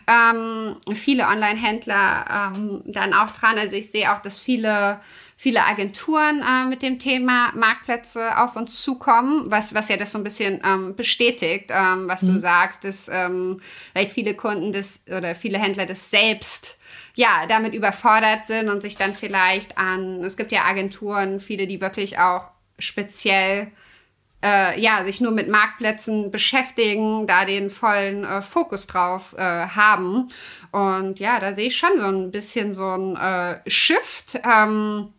ähm, viele Online-Händler ähm, dann auch dran. Also ich sehe auch, dass viele viele Agenturen äh, mit dem Thema Marktplätze auf uns zukommen, was, was ja das so ein bisschen ähm, bestätigt, ähm, was mhm. du sagst, dass ähm, vielleicht viele Kunden das oder viele Händler das selbst ja, damit überfordert sind und sich dann vielleicht an, es gibt ja Agenturen, viele, die wirklich auch speziell äh, ja, sich nur mit Marktplätzen beschäftigen, da den vollen äh, Fokus drauf äh, haben. Und ja, da sehe ich schon so ein bisschen so ein äh, Shift. Ähm,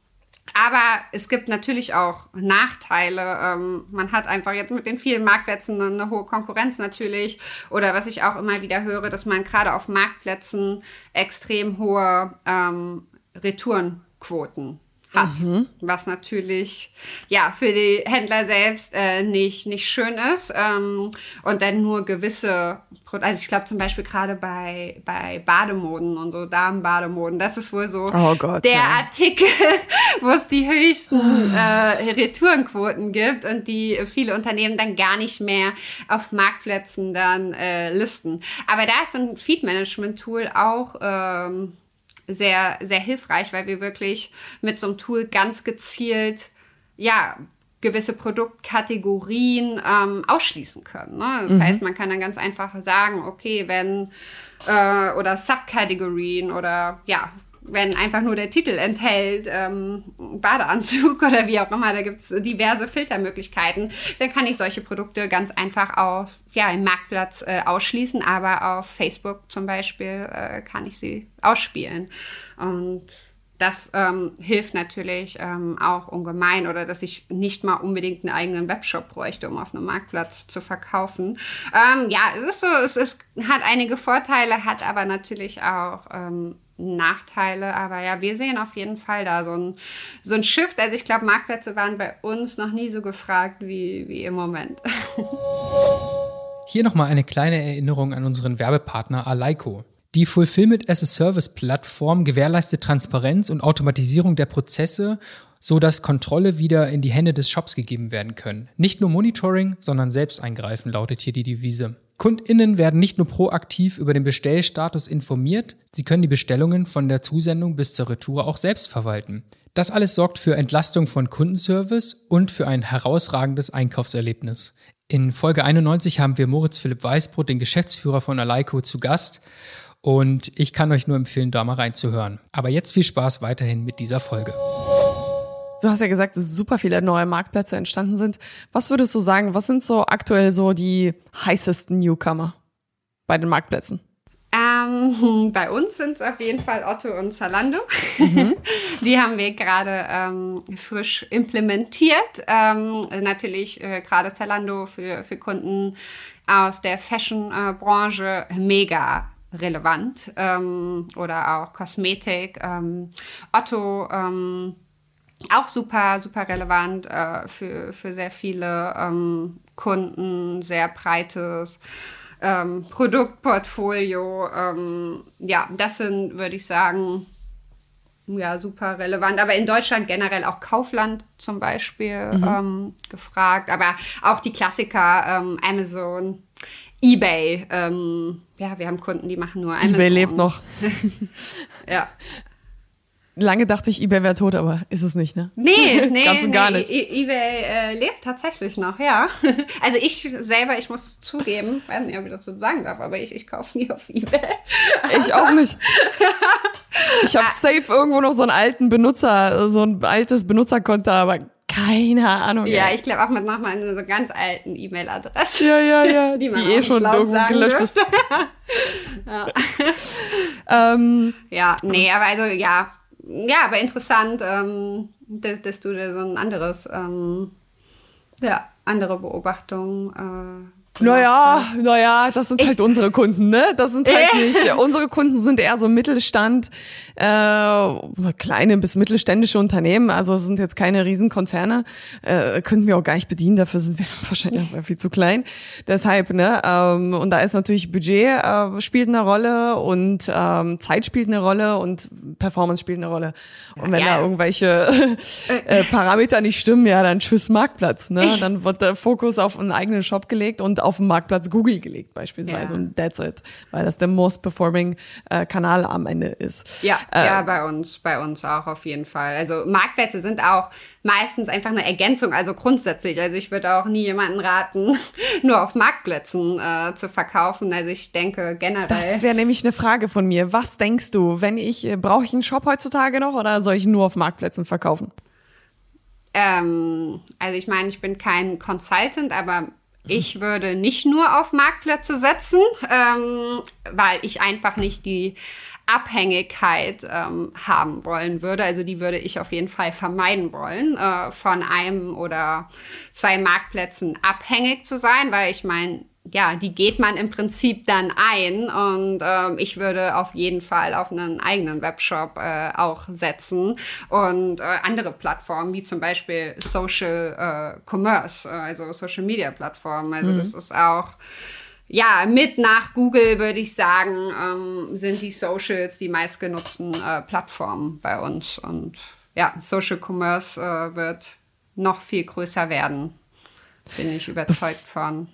aber es gibt natürlich auch Nachteile. Ähm, man hat einfach jetzt mit den vielen Marktplätzen eine, eine, hohe Konkurrenz natürlich. Oder was ich auch immer wieder höre, dass man gerade auf Marktplätzen extrem hohe ähm, Retourenquoten hat. Mhm. Was natürlich ja für die Händler selbst äh, nicht, nicht schön ist. Ähm, und dann nur gewisse, also ich glaube zum Beispiel gerade bei, bei Bademoden und so Damenbademoden, das ist wohl so oh Gott, der ja. Artikel, *laughs* wo es die höchsten äh, Retourenquoten gibt und die viele Unternehmen dann gar nicht mehr auf Marktplätzen dann äh, listen. Aber da ist so ein Feed-Management-Tool auch ähm, sehr, sehr hilfreich, weil wir wirklich mit so einem Tool ganz gezielt, ja, gewisse Produktkategorien ähm, ausschließen können. Ne? Das mhm. heißt, man kann dann ganz einfach sagen, okay, wenn äh, oder Subkategorien oder ja, wenn einfach nur der Titel enthält, ähm, Badeanzug *laughs* oder wie auch immer, da gibt's diverse Filtermöglichkeiten, dann kann ich solche Produkte ganz einfach auf, ja, im Marktplatz äh, ausschließen, aber auf Facebook zum Beispiel äh, kann ich sie ausspielen. Und das ähm, hilft natürlich ähm, auch ungemein oder dass ich nicht mal unbedingt einen eigenen Webshop bräuchte, um auf einem Marktplatz zu verkaufen. Ähm, ja, es ist so, es ist, hat einige Vorteile, hat aber natürlich auch ähm, Nachteile. Aber ja, wir sehen auf jeden Fall da so ein, so ein Shift. Also ich glaube, Marktplätze waren bei uns noch nie so gefragt wie, wie im Moment. *laughs* Hier nochmal eine kleine Erinnerung an unseren Werbepartner Alaiko. Die Fulfillment as a Service Plattform gewährleistet Transparenz und Automatisierung der Prozesse, so dass Kontrolle wieder in die Hände des Shops gegeben werden können. Nicht nur Monitoring, sondern selbst eingreifen lautet hier die Devise. KundInnen werden nicht nur proaktiv über den Bestellstatus informiert, sie können die Bestellungen von der Zusendung bis zur Retour auch selbst verwalten. Das alles sorgt für Entlastung von Kundenservice und für ein herausragendes Einkaufserlebnis. In Folge 91 haben wir Moritz Philipp Weißbrot, den Geschäftsführer von Aleiko, zu Gast und ich kann euch nur empfehlen, da mal reinzuhören. Aber jetzt viel Spaß weiterhin mit dieser Folge. Du hast ja gesagt, dass super viele neue Marktplätze entstanden sind. Was würdest du sagen, was sind so aktuell so die heißesten Newcomer bei den Marktplätzen? Ähm, *laughs* bei uns sind es auf jeden Fall Otto und Zalando. Mhm. *laughs* Die haben wir gerade ähm, frisch implementiert. Ähm, natürlich äh, gerade Zalando für, für Kunden aus der Fashion-Branche mega relevant ähm, oder auch Kosmetik. Ähm, Otto ähm, auch super, super relevant äh, für, für sehr viele ähm, Kunden, sehr breites ähm, Produktportfolio. Ähm, ja, das sind, würde ich sagen, ja, super relevant. Aber in Deutschland generell auch Kaufland zum Beispiel mhm. ähm, gefragt. Aber auch die Klassiker, ähm, Amazon, eBay. Ähm, ja, wir haben Kunden, die machen nur Amazon. eBay lebt noch. *laughs* ja. Lange dachte ich, eBay wäre tot, aber ist es nicht, ne? Nee, *laughs* nee. Ganz und nee, gar nicht. E eBay äh, lebt tatsächlich noch, ja. *laughs* Also ich selber, ich muss zugeben, weiß nicht, ob ich das so sagen darf, aber ich, ich kaufe nie auf eBay. *laughs* Ich auch nicht. Ich habe ah. safe irgendwo noch so einen alten Benutzer, so ein altes Benutzerkonto, aber keine Ahnung. Ja, ey. ich glaube auch mit nochmal eine so ganz alten E-Mail-Adresse. Ja, ja, ja. Die, die eh schon irgendwo gelöscht ist. ja. ähm, ja, nee, aber also ja. Ja, aber interessant, ähm, dass, dass, du da so ein anderes, ähm, ja, andere Beobachtung äh. Naja, naja, das sind halt unsere Kunden, ne? Das sind halt nicht, unsere Kunden sind eher so Mittelstand, äh, kleine bis mittelständische Unternehmen, also es sind jetzt keine Riesenkonzerne, äh, könnten wir auch gar nicht bedienen, dafür sind wir *laughs* wahrscheinlich viel zu klein. Deshalb, ne, ähm, und da ist natürlich Budget äh, spielt eine Rolle und ähm, Zeit spielt eine Rolle und Performance spielt eine Rolle. Und wenn Ja. da irgendwelche *laughs* äh, Parameter nicht stimmen, ja, dann tschüss Marktplatz, ne? Dann wird der Fokus auf einen eigenen Shop gelegt und auf den Marktplatz Google gelegt beispielsweise Ja. und that's it, weil das der most performing äh, Kanal am Ende ist. Ja, Äh, ja, bei uns, bei uns auch auf jeden Fall. Also Marktplätze sind auch meistens einfach eine Ergänzung, also grundsätzlich. Also ich würde auch nie jemanden raten, *laughs* nur auf Marktplätzen äh, zu verkaufen. Also ich denke generell. Das wäre nämlich eine Frage von mir. Was denkst du, wenn ich, äh, brauche ich einen Shop heutzutage noch oder soll ich nur auf Marktplätzen verkaufen? Ähm, also ich meine, ich bin kein Consultant, aber ich würde nicht nur auf Marktplätze setzen, ähm, weil ich einfach nicht die Abhängigkeit ähm, haben wollen würde. Also die würde ich auf jeden Fall vermeiden wollen, äh, von einem oder zwei Marktplätzen abhängig zu sein, weil ich meine, ja, die geht man im Prinzip dann ein und ähm, ich würde auf jeden Fall auf einen eigenen Webshop äh, auch setzen und äh, andere Plattformen wie zum Beispiel Social äh, Commerce, äh, also Social Media Plattformen. Also das ist auch ja, mit nach Google würde ich sagen, ähm, sind die Socials die meistgenutzten äh, Plattformen bei uns. Und ja, Social Commerce äh, wird noch viel größer werden. Bin ich überzeugt von.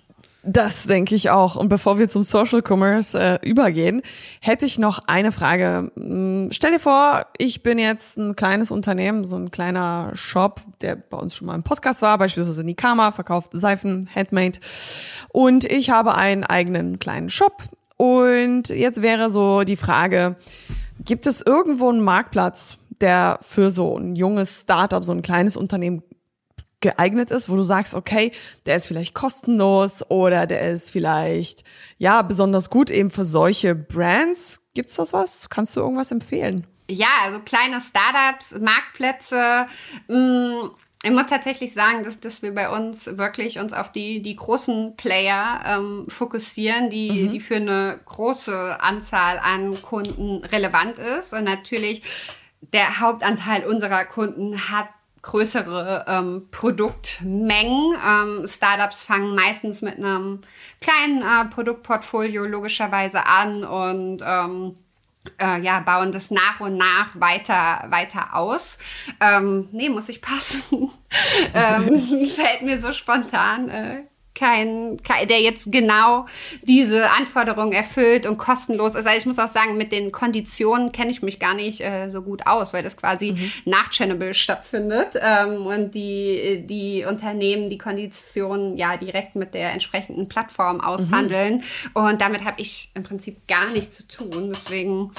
Das denke ich auch. Und bevor wir zum Social Commerce äh, übergehen, hätte ich noch eine Frage. Hm, Stell dir vor, ich bin jetzt ein kleines Unternehmen, so ein kleiner Shop, der bei uns schon mal im Podcast war, beispielsweise Nikama, verkauft Seifen, Handmade. Und ich habe einen eigenen kleinen Shop. Und jetzt wäre so die Frage, gibt es irgendwo einen Marktplatz, der für so ein junges Startup, so ein kleines Unternehmen geeignet ist, wo du sagst, okay, der ist vielleicht kostenlos oder der ist vielleicht ja besonders gut eben für solche Brands. Gibt's das was? Kannst du irgendwas empfehlen? Ja, also kleine Startups, Marktplätze. Mh, ich muss tatsächlich sagen, dass, dass wir bei uns wirklich uns auf die, die großen Player ähm, fokussieren, die, die für eine große Anzahl an Kunden relevant ist. Und natürlich der Hauptanteil unserer Kunden hat größere ähm, Produktmengen. Ähm, Startups fangen meistens mit einem kleinen äh, Produktportfolio logischerweise an und ähm, äh, ja, bauen das nach und nach weiter, weiter aus. Ähm, nee, muss ich passen. *laughs* ähm, *laughs* fällt mir so spontan äh, kein, kein, der jetzt genau diese Anforderungen erfüllt und kostenlos ist. Also ich muss auch sagen, mit den Konditionen kenne ich mich gar nicht äh, so gut aus, weil das quasi Mhm. nach Channel stattfindet ähm, und die, die Unternehmen die Konditionen ja direkt mit der entsprechenden Plattform aushandeln. Und damit habe ich im Prinzip gar nichts zu tun. Deswegen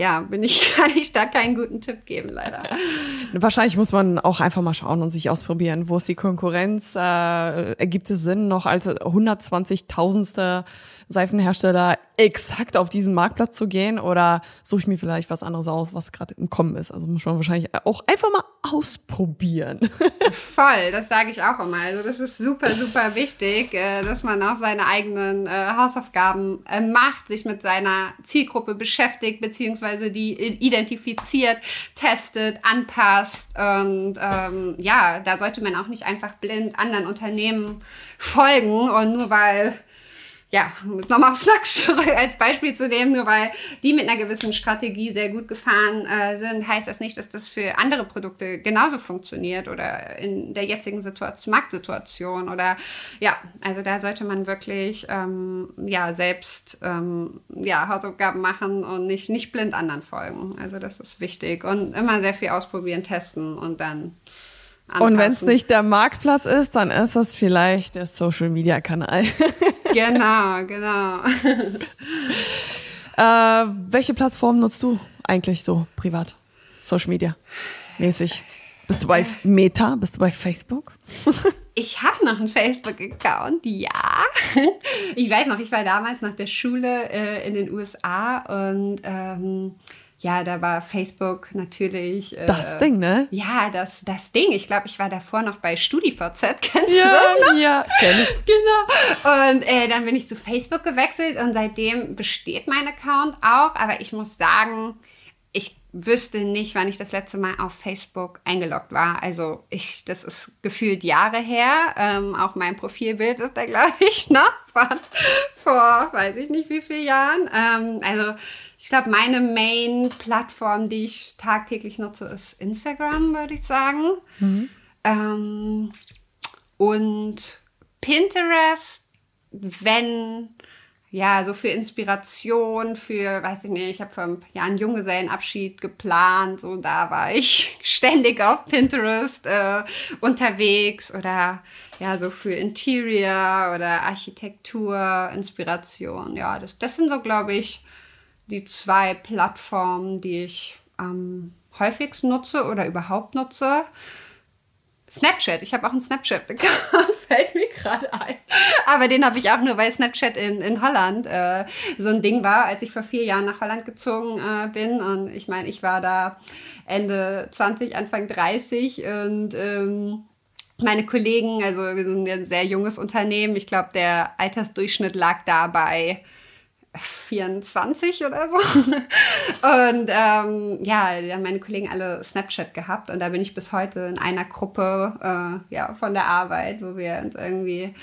ja, bin ich, *laughs* kann ich da keinen guten Tipp geben, leider. Wahrscheinlich muss man auch einfach mal schauen und sich ausprobieren. Wo ist die Konkurrenz? Äh, ergibt es Sinn, noch als 120.000. Seifenhersteller exakt auf diesen Marktplatz zu gehen? Oder suche ich mir vielleicht was anderes aus, was gerade im Kommen ist? Also muss man wahrscheinlich auch einfach mal ausprobieren. *laughs* Voll, das sage ich auch immer. Also das ist super, super wichtig, äh, dass man auch seine eigenen äh, Hausaufgaben äh, macht, sich mit seiner Zielgruppe beschäftigt, beziehungsweise die identifiziert, testet, anpasst. Und ähm, ja, da sollte man auch nicht einfach blind anderen Unternehmen folgen und nur weil ja, nochmal auf Snacks *laughs* als Beispiel zu nehmen, nur weil die mit einer gewissen Strategie sehr gut gefahren äh, sind, heißt das nicht, dass das für andere Produkte genauso funktioniert oder in der jetzigen Situation, Marktsituation oder ja, also da sollte man wirklich ähm, ja selbst ähm, ja Hausaufgaben machen und nicht nicht blind anderen folgen. Also das ist wichtig und immer sehr viel ausprobieren, testen und dann Und wenn es anpassen. nicht der Marktplatz ist, dann ist das vielleicht der Social-Media-Kanal. *laughs* genau, genau. *laughs* äh, welche Plattform nutzt du eigentlich so privat? Social Media mäßig? Bist du bei Meta? Bist du bei Facebook? *laughs* Ich habe noch einen Facebook-Account, ja. Ich weiß noch, ich war damals nach der Schule äh, in den USA und ähm, ja, da war Facebook natürlich. Äh, das Ding, ne? Ja, das, das Ding. Ich glaube, ich war davor noch bei StudiVZ. *laughs* Kennst ja, du das noch? Ja, kenn ich. *laughs* Genau. Und äh, dann bin ich zu Facebook gewechselt und seitdem besteht mein Account auch. Aber ich muss sagen, ich wüsste nicht, wann ich das letzte Mal auf Facebook eingeloggt war. Also ich, das ist gefühlt Jahre her. Ähm, auch mein Profilbild ist da, *laughs* glaube ich, noch von vor, weiß ich nicht wie vielen Jahren. Ähm, also ich glaube, meine Main-Plattform, die ich tagtäglich nutze, ist Instagram, würde ich sagen. Mhm. Ähm, und Pinterest, wenn ja, so für Inspiration, für, weiß ich nicht, ich habe vor ein paar Jahren Junggesellenabschied geplant, so da war ich *laughs* ständig auf Pinterest äh, unterwegs oder ja, so für Interior oder Architektur, Inspiration. Ja, das, das sind so, glaube ich, die zwei Plattformen, die ich am häufigsten nutze oder überhaupt nutze. Snapchat. Ich habe auch einen Snapchat-Account, *laughs* fällt mir gerade ein. Aber den habe ich auch nur, weil Snapchat in, in Holland äh, so ein Ding war, als ich vor vier Jahren nach Holland gezogen äh, bin. Und ich meine, ich war da Ende 20, Anfang 30 und ähm, meine Kollegen, also wir sind ein sehr junges Unternehmen. Ich glaube, der Altersdurchschnitt lag da bei 24 oder so. *laughs* Und ähm, ja, da haben meine Kollegen alle Snapchat gehabt und da bin ich bis heute in einer Gruppe äh, ja, von der Arbeit, wo wir uns irgendwie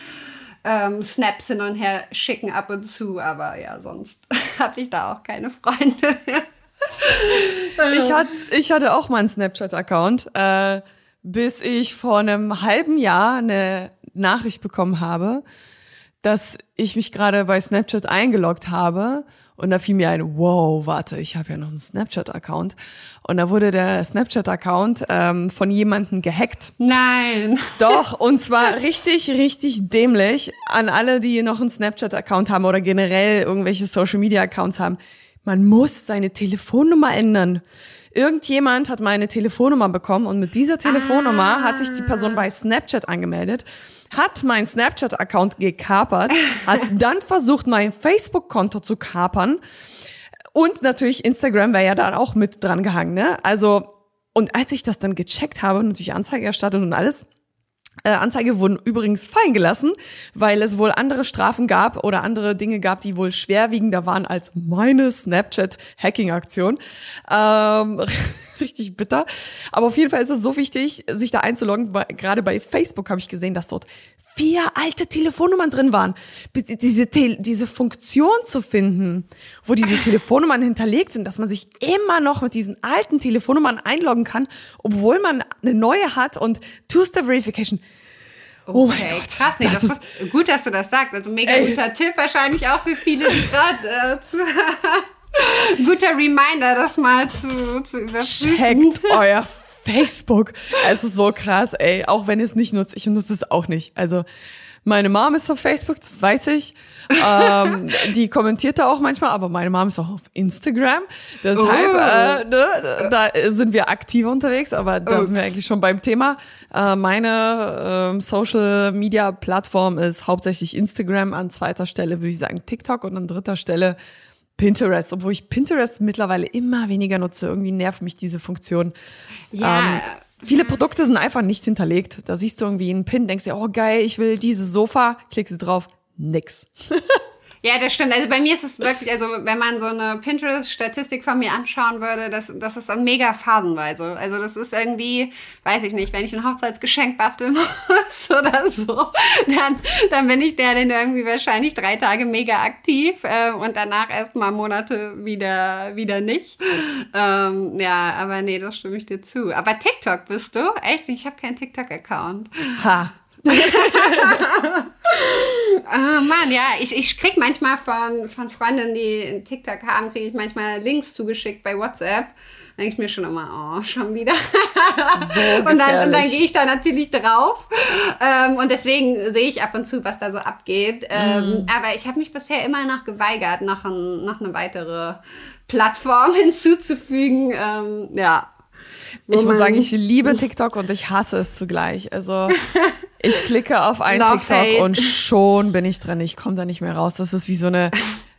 ähm, Snaps hin und her schicken ab und zu, aber ja, sonst *laughs* habe ich da auch keine Freunde. *laughs* ich, hat, ich hatte auch meinen Snapchat-Account, äh, bis ich vor einem halben Jahr eine Nachricht bekommen habe, dass ich mich gerade bei Snapchat eingeloggt habe und da fiel mir ein, wow, warte, ich habe ja noch einen Snapchat-Account. Und da wurde der Snapchat-Account ähm, von jemandem gehackt. Nein. Doch, und zwar richtig, richtig dämlich an alle, die noch einen Snapchat-Account haben oder generell irgendwelche Social-Media-Accounts haben. Man muss seine Telefonnummer ändern. Irgendjemand hat meine Telefonnummer bekommen und mit dieser Telefonnummer ah. hat sich die Person bei Snapchat angemeldet hat mein Snapchat-Account gekapert, hat *laughs* dann versucht, mein Facebook-Konto zu kapern. Und natürlich Instagram wäre ja dann auch mit dran gehangen, ne? Also, und als ich das dann gecheckt habe, natürlich Anzeige erstattet und alles, Anzeige wurden übrigens fallen gelassen, weil es wohl andere Strafen gab oder andere Dinge gab, die wohl schwerwiegender waren als meine Snapchat-Hacking-Aktion. Ähm, *laughs* richtig bitter. Aber auf jeden Fall ist es so wichtig, sich da einzuloggen. Gerade bei Facebook habe ich gesehen, dass dort vier alte Telefonnummern drin waren. Diese, diese Funktion zu finden, wo diese *laughs* Telefonnummern hinterlegt sind, dass man sich immer noch mit diesen alten Telefonnummern einloggen kann, obwohl man eine neue hat und Two-Step-Verification. Oh okay, mein Gott, krass. Nee, das, das ist gut, dass du das sagst. Also mega ey. guter Tipp wahrscheinlich auch für viele, die gerade äh, *laughs* Guter Reminder, das mal zu, zu überprüfen. Checkt *laughs* euer Facebook. Es ist so krass, ey. Auch wenn ihr es nicht nutzt, ich nutze es auch nicht. Also, meine Mom ist auf Facebook, das weiß ich. ähm, *laughs* die kommentiert da auch manchmal, aber meine Mom ist auch auf Instagram. Deshalb, oh. äh, ne, da sind wir aktiver unterwegs, aber da sind wir eigentlich schon beim Thema. Äh, meine äh, Social Media Plattform ist hauptsächlich Instagram. An zweiter Stelle würde ich sagen TikTok und an dritter Stelle Pinterest, obwohl ich Pinterest mittlerweile immer weniger nutze. Irgendwie nervt mich diese Funktion. Ja. Ähm, viele Produkte sind einfach nicht hinterlegt. Da siehst du irgendwie einen Pin, denkst dir, oh geil, ich will dieses Sofa, klickst du drauf, nix. *laughs* Ja, das stimmt. Also bei mir ist es wirklich, also wenn man so eine Pinterest-Statistik von mir anschauen würde, das, das ist mega phasenweise. Also das ist irgendwie, weiß ich nicht, wenn ich ein Hochzeitsgeschenk basteln *laughs* muss oder so, dann, dann bin ich der, den irgendwie wahrscheinlich drei Tage mega aktiv äh, und danach erst mal Monate wieder, wieder nicht. Ähm, ja, aber nee, das stimme ich dir zu. Aber TikTok bist du? Echt? Ich habe keinen TikTok-Account. Ha oh *laughs* Mann, ja, ich, ich krieg manchmal von, von Freundinnen, die einen TikTok haben, kriege ich manchmal Links zugeschickt bei WhatsApp. Dann denke ich mir schon immer, oh, schon wieder. So *laughs* und dann, und dann gehe ich da natürlich drauf. Ähm, und deswegen sehe ich ab und zu, was da so abgeht. Ähm, mm. Aber ich habe mich bisher immer noch geweigert, noch, ein, noch eine weitere Plattform *laughs* hinzuzufügen. Ähm, ja, ich muss sagen, ich liebe TikTok und ich hasse es zugleich. Also *laughs* ich klicke auf ein TikTok hate. und schon bin ich drin. Ich komme da nicht mehr raus. Das ist wie so eine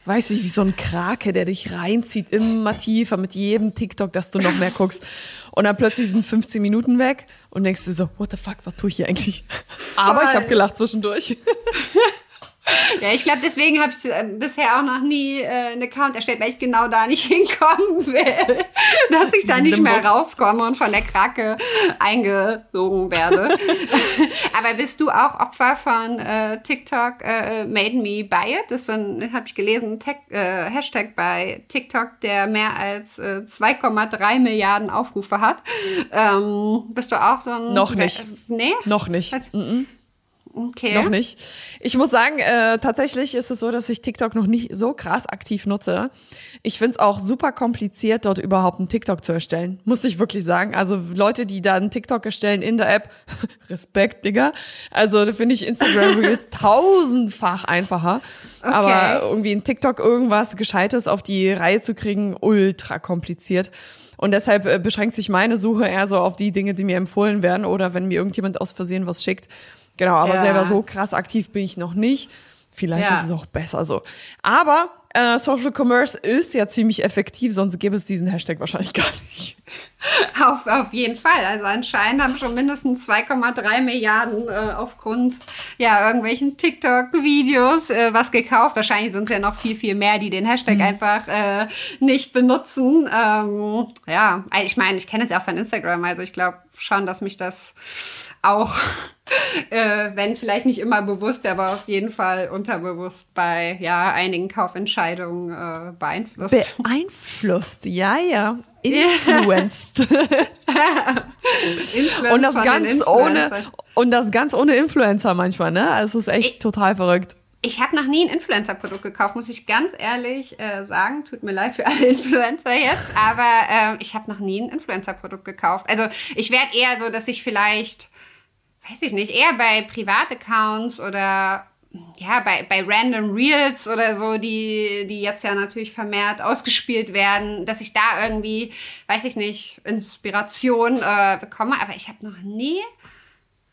weiß ich, wie so ein Krake, der dich reinzieht, immer tiefer mit jedem TikTok, dass du noch mehr guckst. Und dann plötzlich sind 15 Minuten weg und denkst du so, what the fuck, was tue ich hier eigentlich? Aber ich habe gelacht zwischendurch. *laughs* *laughs* Ja, ich glaube, deswegen habe ich äh, bisher auch noch nie äh, einen Account erstellt, weil ich genau da nicht *laughs* hinkommen will. Dass ich da nicht mehr rauskomme und von der Krake eingesogen werde. *laughs* Aber bist du auch Opfer von äh, TikTok äh, Made Me Buy It? Das ist so ein, habe ich gelesen, Tech, äh, Hashtag bei TikTok, der mehr als äh, 2,3 Milliarden Aufrufe hat. Ähm, bist du auch so ein... Noch nicht. Nee? Noch nicht. Was? Mm -mm. Okay. Noch nicht. Ich muss sagen, äh, tatsächlich ist es so, dass ich TikTok noch nicht so krass aktiv nutze. Ich finde es auch super kompliziert, dort überhaupt einen TikTok zu erstellen. Muss ich wirklich sagen. Also Leute, die da einen TikTok erstellen in der App, *laughs* Respekt, Digga. Also da finde ich Instagram Reels *laughs* tausendfach einfacher. Okay. Aber irgendwie ein TikTok irgendwas Gescheites auf die Reihe zu kriegen, ultra kompliziert. Und deshalb äh, beschränkt sich meine Suche eher so auf die Dinge, die mir empfohlen werden oder wenn mir irgendjemand aus Versehen was schickt. Genau, aber ja. selber so krass aktiv bin ich noch nicht. Vielleicht ja. ist es auch besser so. Aber äh, Social Commerce ist ja ziemlich effektiv, sonst gäbe es diesen Hashtag wahrscheinlich *laughs* gar nicht. Auf, auf jeden Fall. Also anscheinend haben schon mindestens 2,3 Milliarden äh, aufgrund ja irgendwelchen TikTok-Videos äh, was gekauft. Wahrscheinlich sind es ja noch viel, viel mehr, die den Hashtag mhm. einfach äh, nicht benutzen. Ähm, ja, ich meine, ich kenne es ja auch von Instagram. Also ich glaube schon, dass mich das auch, *laughs* äh, wenn vielleicht nicht immer bewusst, aber auf jeden Fall unterbewusst bei ja, einigen Kaufentscheidungen äh, beeinflusst. Beeinflusst, ja, ja. *laughs* Influenced. und das ganz ohne und das ganz ohne Influencer manchmal, ne? Also es ist echt ich, total verrückt. Ich habe noch nie ein Influencer-Produkt gekauft, muss ich ganz ehrlich äh, sagen. Tut mir leid für alle Influencer jetzt, aber äh, ich habe noch nie ein Influencer-Produkt gekauft. Also ich werde eher so, dass ich vielleicht weiß ich nicht, eher bei Privataccounts oder ja, bei, bei Random Reels oder so, die, die jetzt ja natürlich vermehrt ausgespielt werden, dass ich da irgendwie, weiß ich nicht, Inspiration äh, bekomme. Aber ich habe noch nie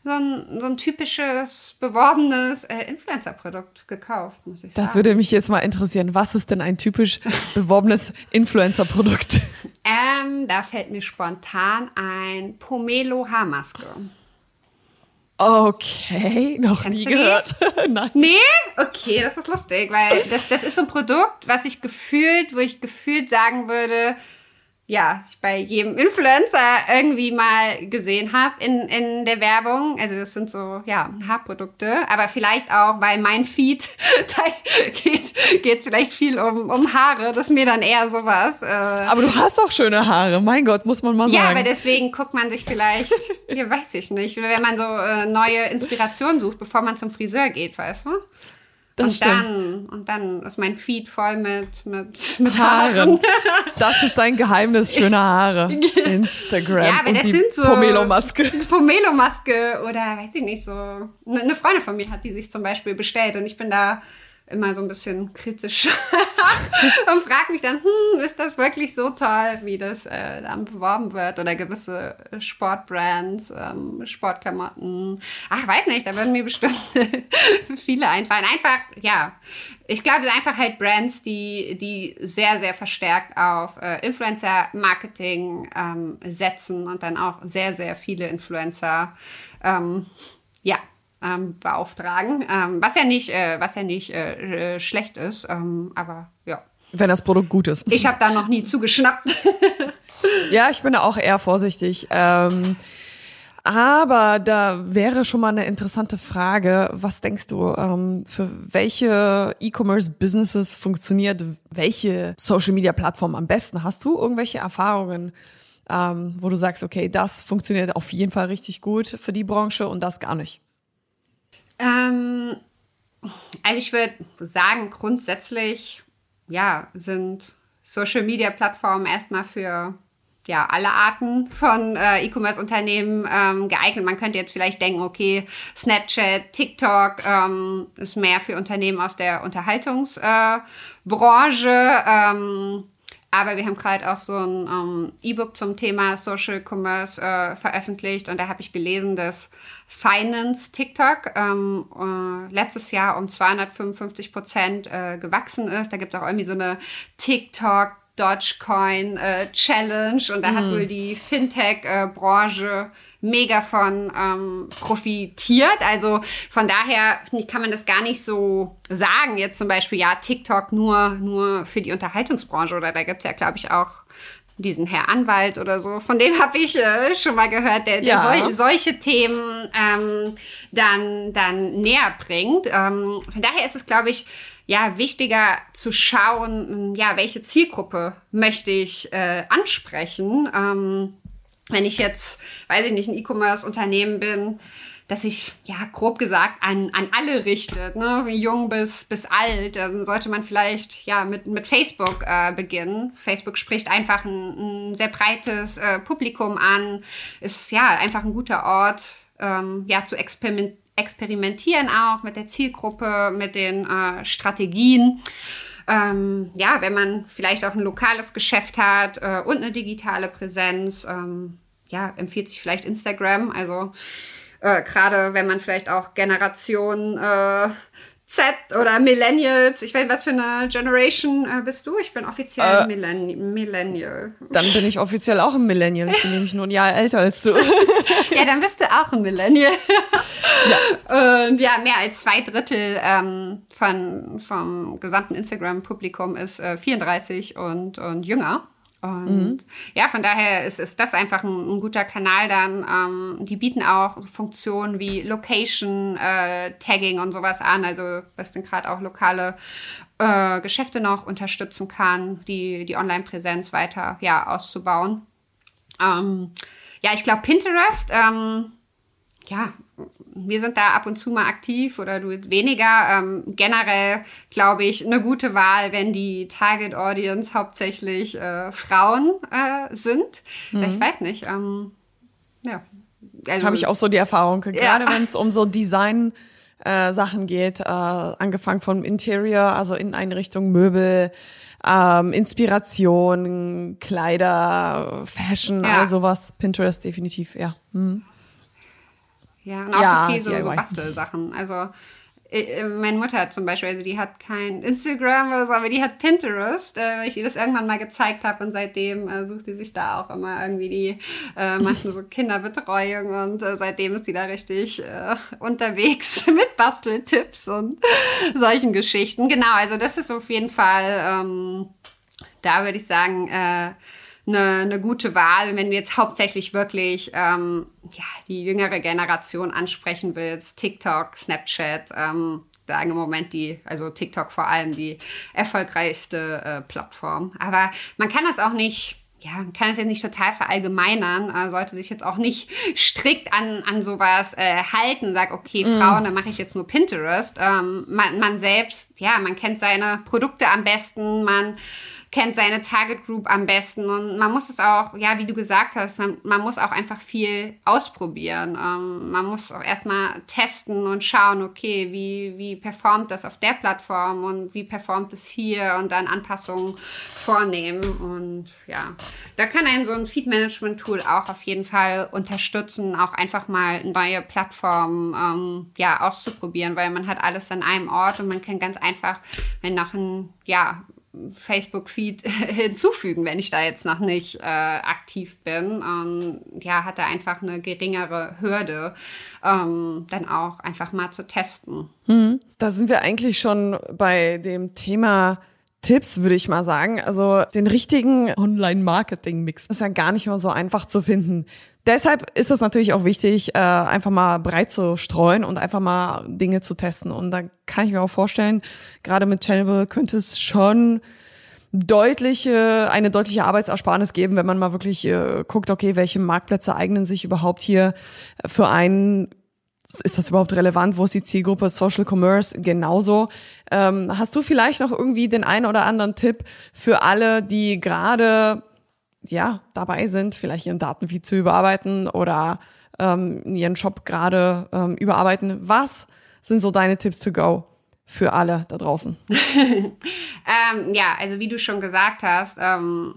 so ein, so ein typisches, beworbenes äh, Influencer-Produkt gekauft, muss ich sagen. Das würde mich jetzt mal interessieren. Was ist denn ein typisch beworbenes *laughs* Influencer-Produkt? Ähm, da fällt mir spontan ein Pomelo Haarmaske. Okay, noch Kennst nie gehört. *laughs* Nein. Nee? Okay, das ist lustig, weil das, das ist so ein Produkt, was ich gefühlt, wo ich gefühlt sagen würde, ja, ich bei jedem Influencer irgendwie mal gesehen habe in, in der Werbung. Also das sind so, ja, Haarprodukte. Aber vielleicht auch, weil mein Feed, *laughs* da geht es vielleicht viel um, um Haare. Das ist mir dann eher sowas. Äh aber du hast auch schöne Haare, mein Gott, muss man mal sagen. Ja, aber deswegen guckt man sich vielleicht, *laughs* ja, weiß ich nicht, wenn man so äh, neue Inspiration sucht, bevor man zum Friseur geht, weißt du? Das und stimmt. dann und dann ist mein Feed voll mit mit, *laughs* mit Haaren. Haaren. Das ist dein Geheimnis, schöne Haare. Instagram *laughs* ja, aber und das die sind so Pomelo-Maske. Pomelo-Maske oder weiß ich nicht so. Eine Freundin von mir hat die sich zum Beispiel bestellt und ich bin da immer so ein bisschen kritisch *laughs* und frage mich dann, hm, ist das wirklich so toll, wie das äh, dann beworben wird? Oder gewisse Sportbrands, ähm, Sportklamotten. Ach, weiß nicht, da würden mir bestimmt *laughs* viele einfallen. Einfach, ja, ich glaube einfach halt Brands, die, die sehr, sehr verstärkt auf äh, Influencer-Marketing ähm, setzen und dann auch sehr, sehr viele Influencer, ähm, ja, ähm, beauftragen, ähm, was ja nicht, äh, was ja nicht äh, äh, schlecht ist, ähm, aber ja. Wenn das Produkt gut ist. Ich habe da noch nie zugeschnappt. *laughs* ja, ich bin da auch eher vorsichtig. Ähm, aber da wäre schon mal eine interessante Frage. Was denkst du, ähm, für welche E-Commerce-Businesses funktioniert welche Social-Media-Plattform am besten? Hast du irgendwelche Erfahrungen, ähm, wo du sagst, okay, das funktioniert auf jeden Fall richtig gut für die Branche und das gar nicht? Ähm, also ich würde sagen, grundsätzlich, ja, sind Social Media Plattformen erstmal für ja, alle Arten von äh, E-Commerce-Unternehmen ähm, geeignet. Man könnte jetzt vielleicht denken, okay, Snapchat, TikTok ähm, ist mehr für Unternehmen aus der Unterhaltungsbranche. Äh, ähm, Aber wir haben gerade auch so ein ähm, E-Book zum Thema Social Commerce äh, veröffentlicht und da habe ich gelesen, dass Finance TikTok ähm, äh, letztes Jahr um 255 Prozent äh, gewachsen ist. Da gibt es auch irgendwie so eine TikTok Dogecoin äh, Challenge und da mm. hat mhm. wohl die Fintech-Branche äh, mega von ähm, profitiert. Also von daher kann man das gar nicht so sagen. Jetzt zum Beispiel, ja, TikTok nur, nur für die Unterhaltungsbranche oder da gibt es ja, glaube ich, auch diesen Herr Anwalt oder so, von dem habe ich äh, schon mal gehört, der, der ja. sol solche Themen ähm, dann, dann näher bringt. Ähm, von daher ist es, glaube ich, ja, wichtiger zu schauen, ja, welche Zielgruppe möchte ich äh, ansprechen. Ähm, wenn ich jetzt, weiß ich nicht, ein E-Commerce-Unternehmen bin, dass ich, ja, grob gesagt, an, an alle richtet, ne? wie jung bis, bis alt, dann sollte man vielleicht, ja, mit, mit Facebook äh, beginnen. Facebook spricht einfach ein, ein sehr breites äh, Publikum an, ist, ja, einfach ein guter Ort, ähm, ja, zu experimentieren experimentieren auch mit der Zielgruppe, mit den äh, Strategien. Ähm, ja, wenn man vielleicht auch ein lokales Geschäft hat äh, und eine digitale Präsenz, ähm, ja, empfiehlt sich vielleicht Instagram. Also äh, gerade wenn man vielleicht auch Generation äh, Z oder Millennials. Ich weiß, was für eine Generation äh, bist du? Ich bin offiziell äh, Millenn Millennial. Dann bin ich offiziell auch ein Millennial. Ich bin nämlich nur ein Jahr älter als du. *laughs* ja, dann bist du auch ein Millennial. ja. Und ja, mehr als zwei Drittel ähm, von, vom gesamten Instagram-Publikum ist äh, 34 und, und jünger. Und mhm. ja, von daher ist, ist das einfach ein, ein guter Kanal dann. Ähm, die bieten auch Funktionen wie Location, äh, Tagging und sowas an, also was dann gerade auch lokale äh, Geschäfte noch unterstützen kann, die, die Online-Präsenz weiter ja, auszubauen. Ähm, ja, ich glaube, Pinterest, ähm, ja, wir sind da ab und zu mal aktiv oder du weniger. Ähm, generell glaube ich eine gute Wahl, wenn die Target Audience hauptsächlich äh, Frauen äh, sind. Mhm. Ich weiß nicht. Ähm, ja. Also, Habe ich auch so die Erfahrung, gerade ja. wenn es um so Design äh, Sachen geht, äh, angefangen vom Interior, also Inneneinrichtung, Möbel, ähm, Inspiration, Kleider, Fashion, ja. all sowas. Pinterest definitiv, ja. Mhm. Ja, und auch ja, so viel so, so Bastelsachen. Also äh, meine Mutter zum Beispiel, also die hat kein Instagram oder so, aber die hat Pinterest, äh, weil ich ihr das irgendwann mal gezeigt habe und seitdem äh, sucht sie sich da auch immer irgendwie die äh, manchen so *laughs* Kinderbetreuung und äh, seitdem ist sie da richtig äh, unterwegs *laughs* mit Basteltipps und *laughs* solchen Geschichten. Genau, also das ist auf jeden Fall, ähm, da würde ich sagen, äh, eine, eine gute Wahl, wenn du jetzt hauptsächlich wirklich ähm, ja, die jüngere Generation ansprechen willst, TikTok, Snapchat, ähm, sagen im Moment die, also TikTok vor allem die erfolgreichste äh, Plattform. Aber man kann das auch nicht ja, man kann es jetzt nicht total verallgemeinern, äh, sollte sich jetzt auch nicht strikt an, an sowas äh, halten, sag, okay, mm. Frauen, dann mache ich jetzt nur Pinterest. Ähm, man, man selbst, ja, man kennt seine Produkte am besten, man kennt seine Target Group am besten und man muss es auch, ja, wie du gesagt hast, man, man muss auch einfach viel ausprobieren. Ähm, man muss auch erstmal testen und schauen, okay, wie, wie performt das auf der Plattform und wie performt es hier und dann Anpassungen vornehmen. Und ja, da kann ein so ein Feed-Management-Tool auch auf jeden Fall unterstützen, auch einfach mal neue Plattformen ähm, ja, auszuprobieren, weil man hat alles an einem Ort und man kann ganz einfach, wenn noch ein, ja, Facebook-Feed *laughs* hinzufügen, wenn ich da jetzt noch nicht äh, aktiv bin. Ähm, ja, hatte einfach eine geringere Hürde, ähm, dann auch einfach mal zu testen. Hm. Da sind wir eigentlich schon bei dem Thema Tipps, würde ich mal sagen. Also den richtigen Online-Marketing-Mix ist ja gar nicht mal so einfach zu finden. Deshalb ist es natürlich auch wichtig, äh, einfach mal breit zu streuen und einfach mal Dinge zu testen. Und da kann ich mir auch vorstellen, gerade mit Channel könnte es schon deutliche, eine deutliche Arbeitsersparnis geben, wenn man mal wirklich äh, guckt, okay, welche Marktplätze eignen sich überhaupt hier für einen ist das überhaupt relevant? Wo ist die Zielgruppe? Social Commerce genauso. Ähm, hast du vielleicht noch irgendwie den einen oder anderen Tipp für alle, die gerade ja dabei sind, vielleicht ihren Datenfeed zu überarbeiten oder ähm, ihren Shop gerade ähm, überarbeiten? Was sind so deine Tipps to go? für alle da draußen? *laughs* ähm, ja, also wie du schon gesagt hast, ähm,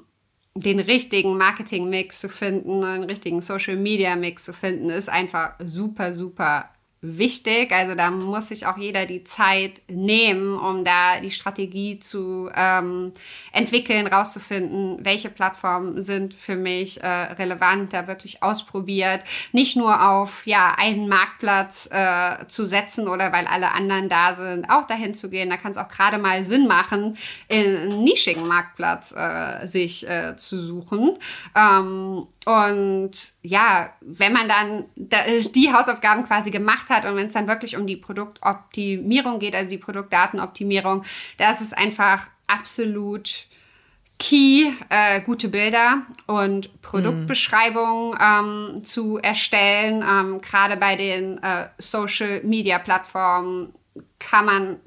den richtigen Marketing-Mix zu finden, einen richtigen Social-Media-Mix zu finden, ist einfach super, super wichtig. Also da muss sich auch jeder die Zeit nehmen, um da die Strategie zu ähm, entwickeln, rauszufinden, welche Plattformen sind für mich äh, relevant, da wirklich ausprobiert, nicht nur auf ja einen Marktplatz äh, zu setzen oder weil alle anderen da sind, auch dahin zu gehen. Da kann es auch gerade mal Sinn machen, in einen nischigen Marktplatz äh, sich äh, zu suchen. Ähm, und ja, wenn man dann die Hausaufgaben quasi gemacht hat und wenn es dann wirklich um die Produktoptimierung geht, also die Produktdatenoptimierung, da ist es einfach absolut key, äh, gute Bilder und Produktbeschreibungen ähm, zu erstellen. Ähm, Gerade bei den äh, Social-Media-Plattformen kann man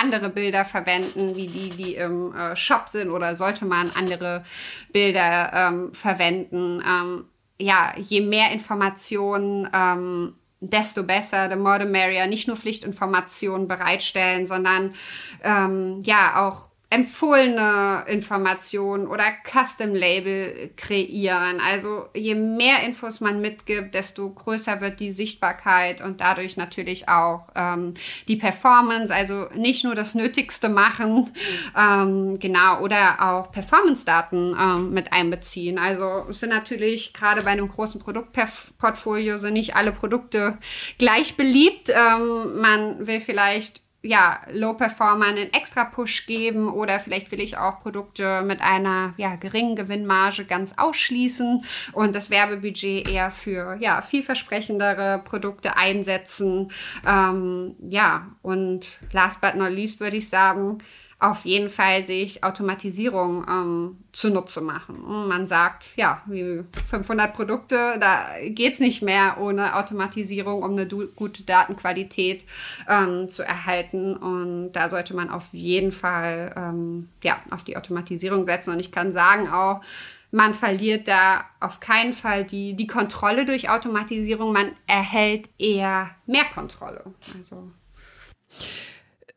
andere Bilder verwenden, wie die, die im äh, Shop sind, oder sollte man andere Bilder ähm, verwenden? Ähm, ja, je mehr Informationen, ähm, desto besser, the more the. Nicht nur Pflichtinformationen bereitstellen, sondern ähm, ja auch empfohlene Informationen oder Custom Label kreieren. Also je mehr Infos man mitgibt, desto größer wird die Sichtbarkeit und dadurch natürlich auch ähm, die Performance. Also nicht nur das Nötigste machen, ähm, genau, oder auch Performance-Daten ähm, mit einbeziehen. Also es sind natürlich gerade bei einem großen Produktportfolio sind nicht alle Produkte gleich beliebt. Ähm, man will vielleicht ja, Low-Performer einen extra Push geben oder vielleicht will ich auch Produkte mit einer ja, geringen Gewinnmarge ganz ausschließen und das Werbebudget eher für ja, vielversprechendere Produkte einsetzen. Ähm, ja, und last but not least würde ich sagen, auf jeden Fall sich Automatisierung ähm, zunutze machen. Und man sagt, ja, 500 Produkte, da geht's nicht mehr ohne Automatisierung, um eine gute Datenqualität ähm, zu erhalten. Und da sollte man auf jeden Fall ähm, ja, auf die Automatisierung setzen. Und ich kann sagen auch, man verliert da auf keinen Fall die, die Kontrolle durch Automatisierung, man erhält eher mehr Kontrolle. Also.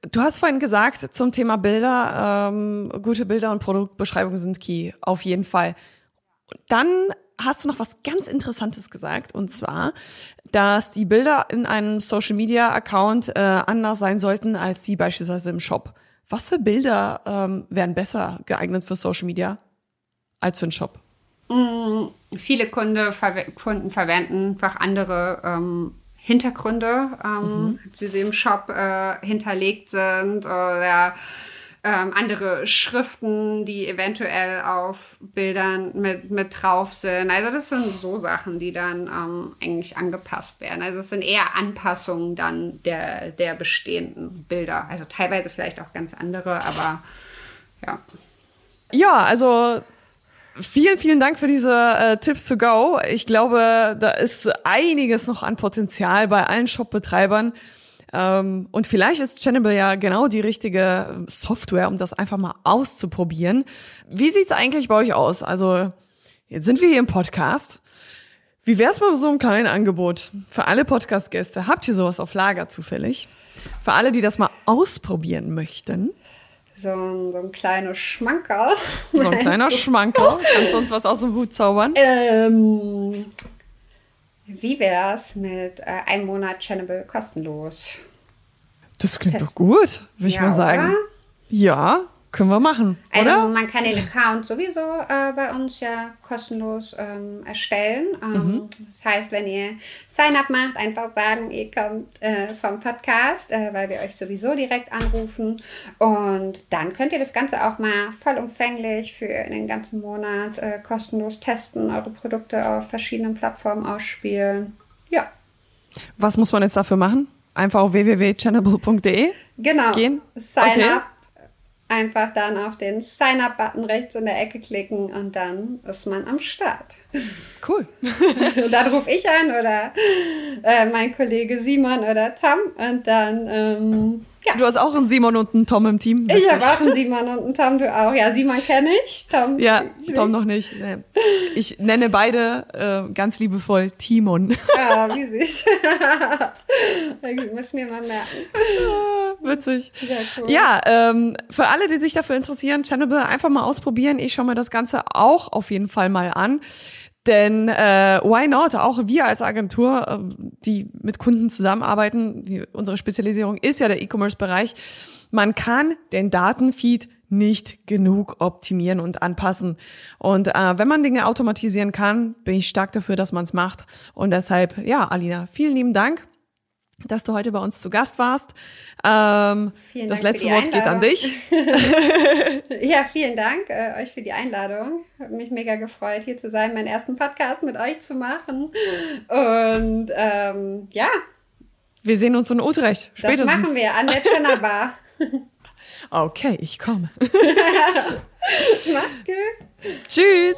Du hast vorhin gesagt zum Thema Bilder, ähm, gute Bilder und Produktbeschreibungen sind key, auf jeden Fall. Dann hast du noch was ganz Interessantes gesagt, und zwar, dass die Bilder in einem Social Media Account äh, anders sein sollten als die beispielsweise im Shop. Was für Bilder ähm, wären besser geeignet für Social Media als für einen Shop? Mm, viele Kunde, Kunden verwenden einfach andere ähm, Hintergründe, ähm, mhm. wie sie im Shop äh, hinterlegt sind oder ähm, andere Schriften, die eventuell auf Bildern mit, mit drauf sind. Also das sind so Sachen, die dann ähm, eigentlich angepasst werden. Also es sind eher Anpassungen dann der, der bestehenden Bilder. Also teilweise vielleicht auch ganz andere, aber ja. Ja, also Vielen, vielen Dank für diese äh, Tipps to go. Ich glaube, da ist einiges noch an Potenzial bei allen Shop-Betreibern. Ähm, und vielleicht ist Channable ja genau die richtige Software, um das einfach mal auszuprobieren. Wie sieht's eigentlich bei euch aus? Also, jetzt sind wir hier im Podcast. Wie wär's mal mit so einem kleinen Angebot für alle Podcast-Gäste? Habt ihr sowas auf Lager zufällig? Für alle, die das mal ausprobieren möchten? So ein, so ein kleiner Schmankerl. *laughs* So ein kleiner du? Schmankerl. *laughs* Kannst du uns was aus dem Hut zaubern? Ähm, wie wär's mit äh, einem Monat Channable kostenlos? Das klingt Test. doch gut, würde ich ja, mal sagen. Oder? Ja, können wir machen, also oder? man kann den Account sowieso äh, bei uns ja kostenlos ähm, erstellen. Ähm, mhm. Das heißt, wenn ihr Sign-up macht, einfach sagen, ihr kommt äh, vom Podcast, äh, weil wir euch sowieso direkt anrufen. Und dann könnt ihr das Ganze auch mal vollumfänglich für den ganzen Monat äh, kostenlos testen, eure Produkte auf verschiedenen Plattformen ausspielen. Ja. Was muss man jetzt dafür machen? Einfach auf www.channable.de genau. gehen? Sign okay. up einfach dann auf den Sign-up-Button rechts in der Ecke klicken und dann ist man am Start. Cool. *laughs* dann rufe ich an oder äh, mein Kollege Simon oder Tom und dann. Ähm, ja. Du hast auch einen Simon und einen Tom im Team. Witzig. Ich habe auch einen Simon und einen Tom, du auch. Ja, Simon kenne ich, Tom. Ja, Tom noch nicht. Ich nenne beide äh, ganz liebevoll Timon. Ja, wie süß. *laughs* Muss mir mal merken. *laughs* Witzig. Cool. Ja, ähm, für alle, die sich dafür interessieren, Channel einfach mal ausprobieren. Ich schaue mir das Ganze auch auf jeden Fall mal an. Denn äh, why not? Auch wir als Agentur, äh, die mit Kunden zusammenarbeiten, unsere Spezialisierung ist ja der E-Commerce-Bereich. Man kann den Datenfeed nicht genug optimieren und anpassen. Und äh, wenn man Dinge automatisieren kann, bin ich stark dafür, dass man es macht. Und deshalb, ja, Alina, vielen lieben Dank dass du heute bei uns zu Gast warst. Ähm, vielen das Dank letzte Wort geht an dich. *laughs* *laughs* ja, vielen Dank äh, euch für die Einladung. Hat mich mega gefreut, hier zu sein, meinen ersten Podcast mit euch zu machen. Und ähm, ja. Wir sehen uns in Utrecht. Spätestens. Das machen wir an der Tönner Bar. *laughs* Okay, ich komme. Mach's gut. Tschüss.